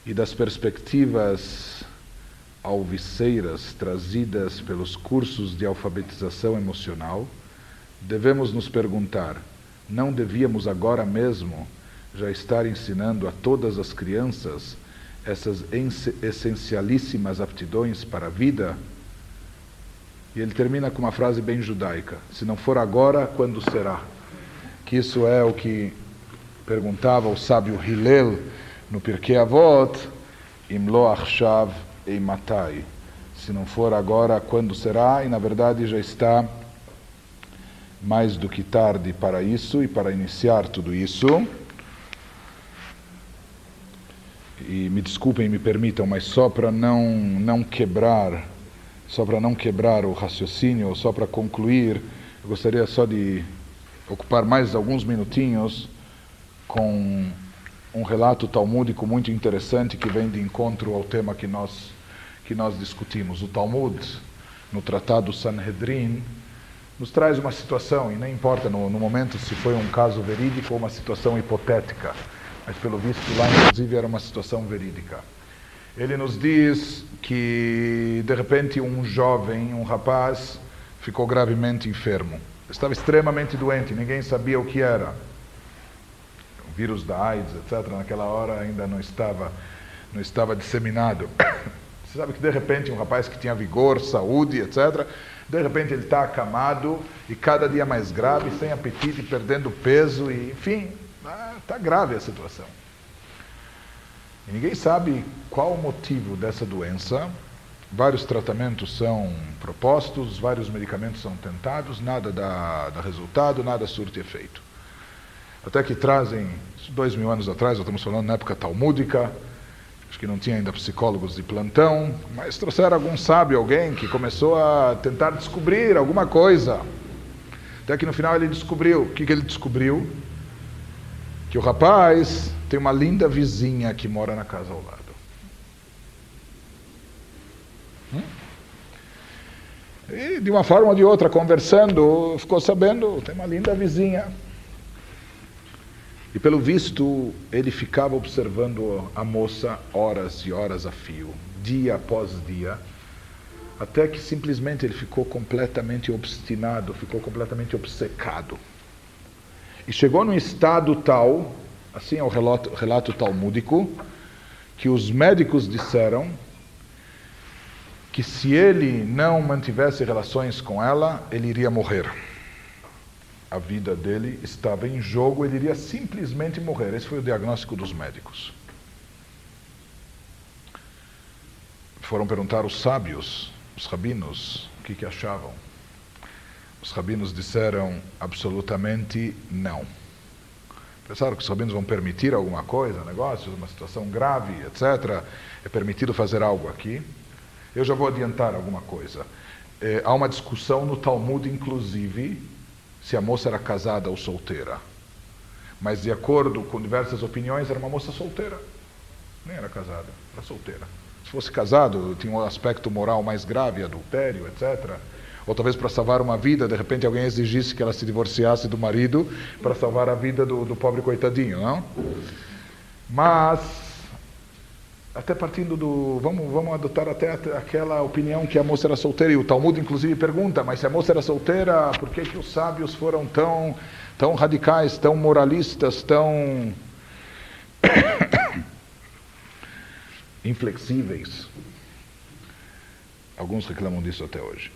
e das perspectivas alviceiras trazidas pelos cursos de alfabetização emocional, devemos nos perguntar: não devíamos agora mesmo já estar ensinando a todas as crianças essas essencialíssimas aptidões para a vida? E ele termina com uma frase bem judaica: Se não for agora, quando será? Que isso é o que perguntava o sábio Hillel no Pirkei Avot: Imlo achshav eimatai. Se não for agora, quando será? E na verdade já está mais do que tarde para isso e para iniciar tudo isso. E me desculpem, me permitam, mas só para não, não quebrar só para não quebrar o raciocínio, só para concluir, eu gostaria só de ocupar mais alguns minutinhos com um relato talmúdico muito interessante que vem de encontro ao tema que nós, que nós discutimos. O Talmud, no Tratado Sanhedrin, nos traz uma situação, e não importa no, no momento se foi um caso verídico ou uma situação hipotética, mas pelo visto lá inclusive era uma situação verídica. Ele nos diz que de repente um jovem, um rapaz, ficou gravemente enfermo. Estava extremamente doente, ninguém sabia o que era. O vírus da AIDS, etc., naquela hora ainda não estava, não estava disseminado. Você sabe que de repente um rapaz que tinha vigor, saúde, etc., de repente ele está acamado e cada dia mais grave, sem apetite, perdendo peso, e enfim, está grave a situação. E ninguém sabe qual o motivo dessa doença. Vários tratamentos são propostos, vários medicamentos são tentados, nada dá, dá resultado, nada surte efeito. Até que trazem, dois mil anos atrás, estamos falando na época talmúdica, acho que não tinha ainda psicólogos de plantão, mas trouxeram algum sábio, alguém que começou a tentar descobrir alguma coisa. Até que no final ele descobriu. O que, que ele descobriu? Que o rapaz tem uma linda vizinha que mora na casa ao lado. Hum? E de uma forma ou de outra, conversando, ficou sabendo, tem uma linda vizinha. E pelo visto, ele ficava observando a moça horas e horas a fio, dia após dia, até que simplesmente ele ficou completamente obstinado, ficou completamente obcecado. E chegou num estado tal assim é o relato, relato talmúdico, que os médicos disseram que se ele não mantivesse relações com ela, ele iria morrer. A vida dele estava em jogo, ele iria simplesmente morrer. Esse foi o diagnóstico dos médicos. Foram perguntar os sábios, os rabinos, o que, que achavam. Os rabinos disseram absolutamente não. Pensaram que os rabinos vão permitir alguma coisa, negócio, uma situação grave, etc. É permitido fazer algo aqui. Eu já vou adiantar alguma coisa. É, há uma discussão no Talmud, inclusive, se a moça era casada ou solteira. Mas, de acordo com diversas opiniões, era uma moça solteira. Nem era casada, era solteira. fosse casado, tinha um aspecto moral mais grave, adultério, etc. Ou talvez para salvar uma vida, de repente alguém exigisse que ela se divorciasse do marido para salvar a vida do, do pobre coitadinho, não? Mas, até partindo do. Vamos, vamos adotar até aquela opinião que a moça era solteira, e o Talmud inclusive pergunta: mas se a moça era solteira, por que, que os sábios foram tão, tão radicais, tão moralistas, tão. inflexíveis? Alguns reclamam disso até hoje.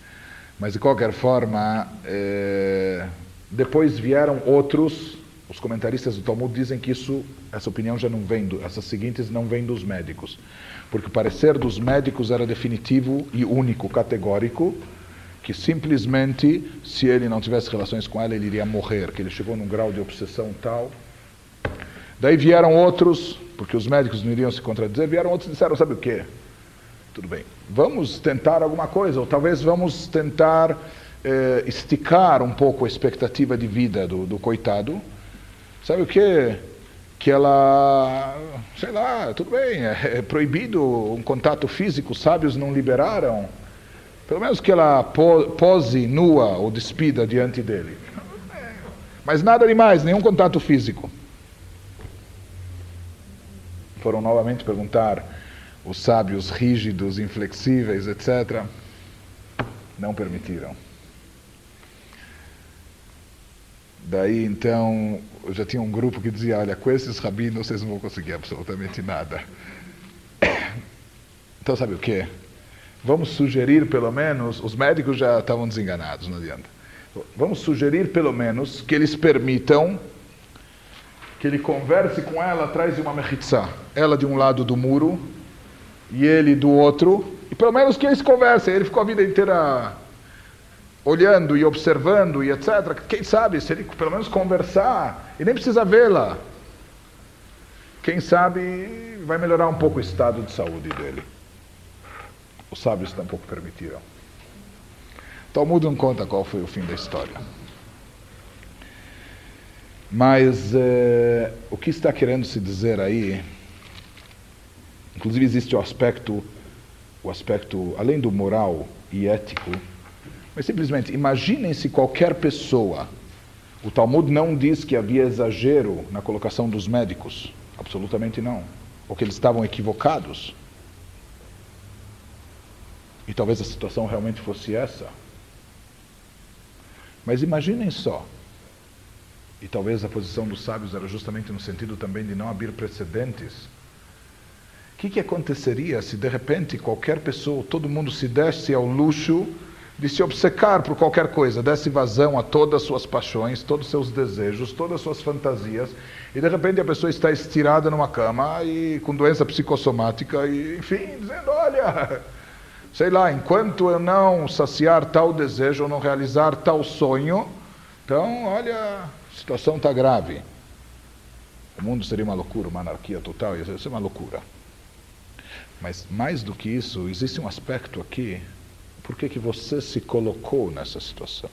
Mas de qualquer forma, é, depois vieram outros, os comentaristas do Talmud dizem que isso, essa opinião já não vem, do, essas seguintes não vêm dos médicos, porque o parecer dos médicos era definitivo e único, categórico, que simplesmente, se ele não tivesse relações com ela, ele iria morrer, que ele chegou num grau de obsessão tal. Daí vieram outros, porque os médicos não iriam se contradizer, vieram outros e disseram, sabe o quê? Tudo bem. Vamos tentar alguma coisa, ou talvez vamos tentar eh, esticar um pouco a expectativa de vida do, do coitado. Sabe o que? Que ela, sei lá, tudo bem, é, é proibido um contato físico, sábios não liberaram. Pelo menos que ela pose nua ou despida diante dele. Mas nada demais, nenhum contato físico. Foram novamente perguntar os sábios rígidos, inflexíveis, etc., não permitiram. Daí então, já tinha um grupo que dizia: olha, com esses rabinos vocês não vão conseguir absolutamente nada. Então, sabe o que? Vamos sugerir pelo menos, os médicos já estavam desenganados, não adianta. Vamos sugerir pelo menos que eles permitam que ele converse com ela atrás de uma mechitzá. Ela de um lado do muro e ele do outro, e pelo menos que eles conversem. Ele ficou a vida inteira olhando e observando e etc. Quem sabe, se ele pelo menos conversar, e nem precisa vê-la, quem sabe vai melhorar um pouco o estado de saúde dele. Os sábios tampouco permitiram. Talmud não conta qual foi o fim da história. Mas eh, o que está querendo se dizer aí Inclusive existe o aspecto, o aspecto além do moral e ético, mas simplesmente imaginem se qualquer pessoa, o Talmud não diz que havia exagero na colocação dos médicos, absolutamente não, ou que eles estavam equivocados. E talvez a situação realmente fosse essa. Mas imaginem só, e talvez a posição dos sábios era justamente no sentido também de não abrir precedentes o que, que aconteceria se de repente qualquer pessoa, todo mundo se desse ao luxo de se obcecar por qualquer coisa, desse vazão a todas as suas paixões, todos os seus desejos, todas as suas fantasias, e de repente a pessoa está estirada numa cama e com doença psicossomática e, enfim, dizendo, olha, sei lá, enquanto eu não saciar tal desejo, ou não realizar tal sonho, então, olha, a situação está grave. O mundo seria uma loucura, uma anarquia total, ia ser uma loucura. Mas mais do que isso, existe um aspecto aqui. Por que, que você se colocou nessa situação?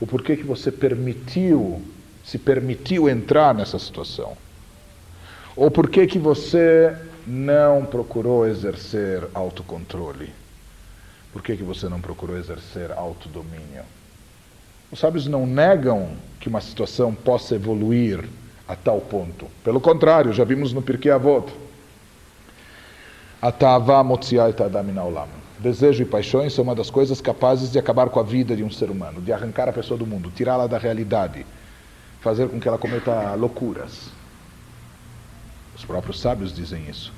O porquê que você permitiu, se permitiu entrar nessa situação? Ou por que você não procurou exercer autocontrole? Por que, que você não procurou exercer autodomínio? Os sábios não negam que uma situação possa evoluir a tal ponto. Pelo contrário, já vimos no Pirkei Avot, Atava motziat adam olam. Desejo e paixões são uma das coisas capazes de acabar com a vida de um ser humano, de arrancar a pessoa do mundo, tirá-la da realidade, fazer com que ela cometa loucuras. Os próprios sábios dizem isso.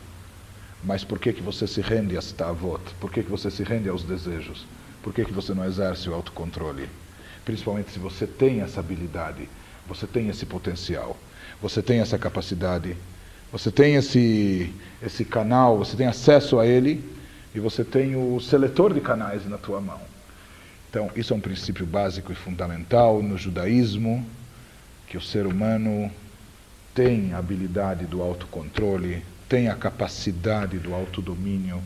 Mas por que que você se rende a stavot? Por que que você se rende aos desejos? Por que que você não exerce o autocontrole? Principalmente se você tem essa habilidade, você tem esse potencial, você tem essa capacidade você tem esse, esse canal, você tem acesso a ele e você tem o seletor de canais na tua mão. Então, isso é um princípio básico e fundamental no judaísmo, que o ser humano tem a habilidade do autocontrole, tem a capacidade do autodomínio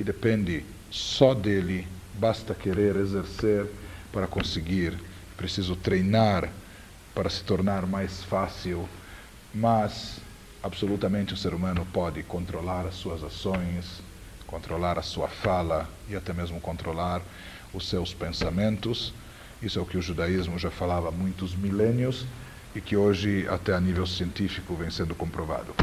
e depende só dele, basta querer exercer para conseguir. Preciso treinar para se tornar mais fácil, mas absolutamente o ser humano pode controlar as suas ações, controlar a sua fala e até mesmo controlar os seus pensamentos. Isso é o que o judaísmo já falava há muitos milênios e que hoje, até a nível científico, vem sendo comprovado.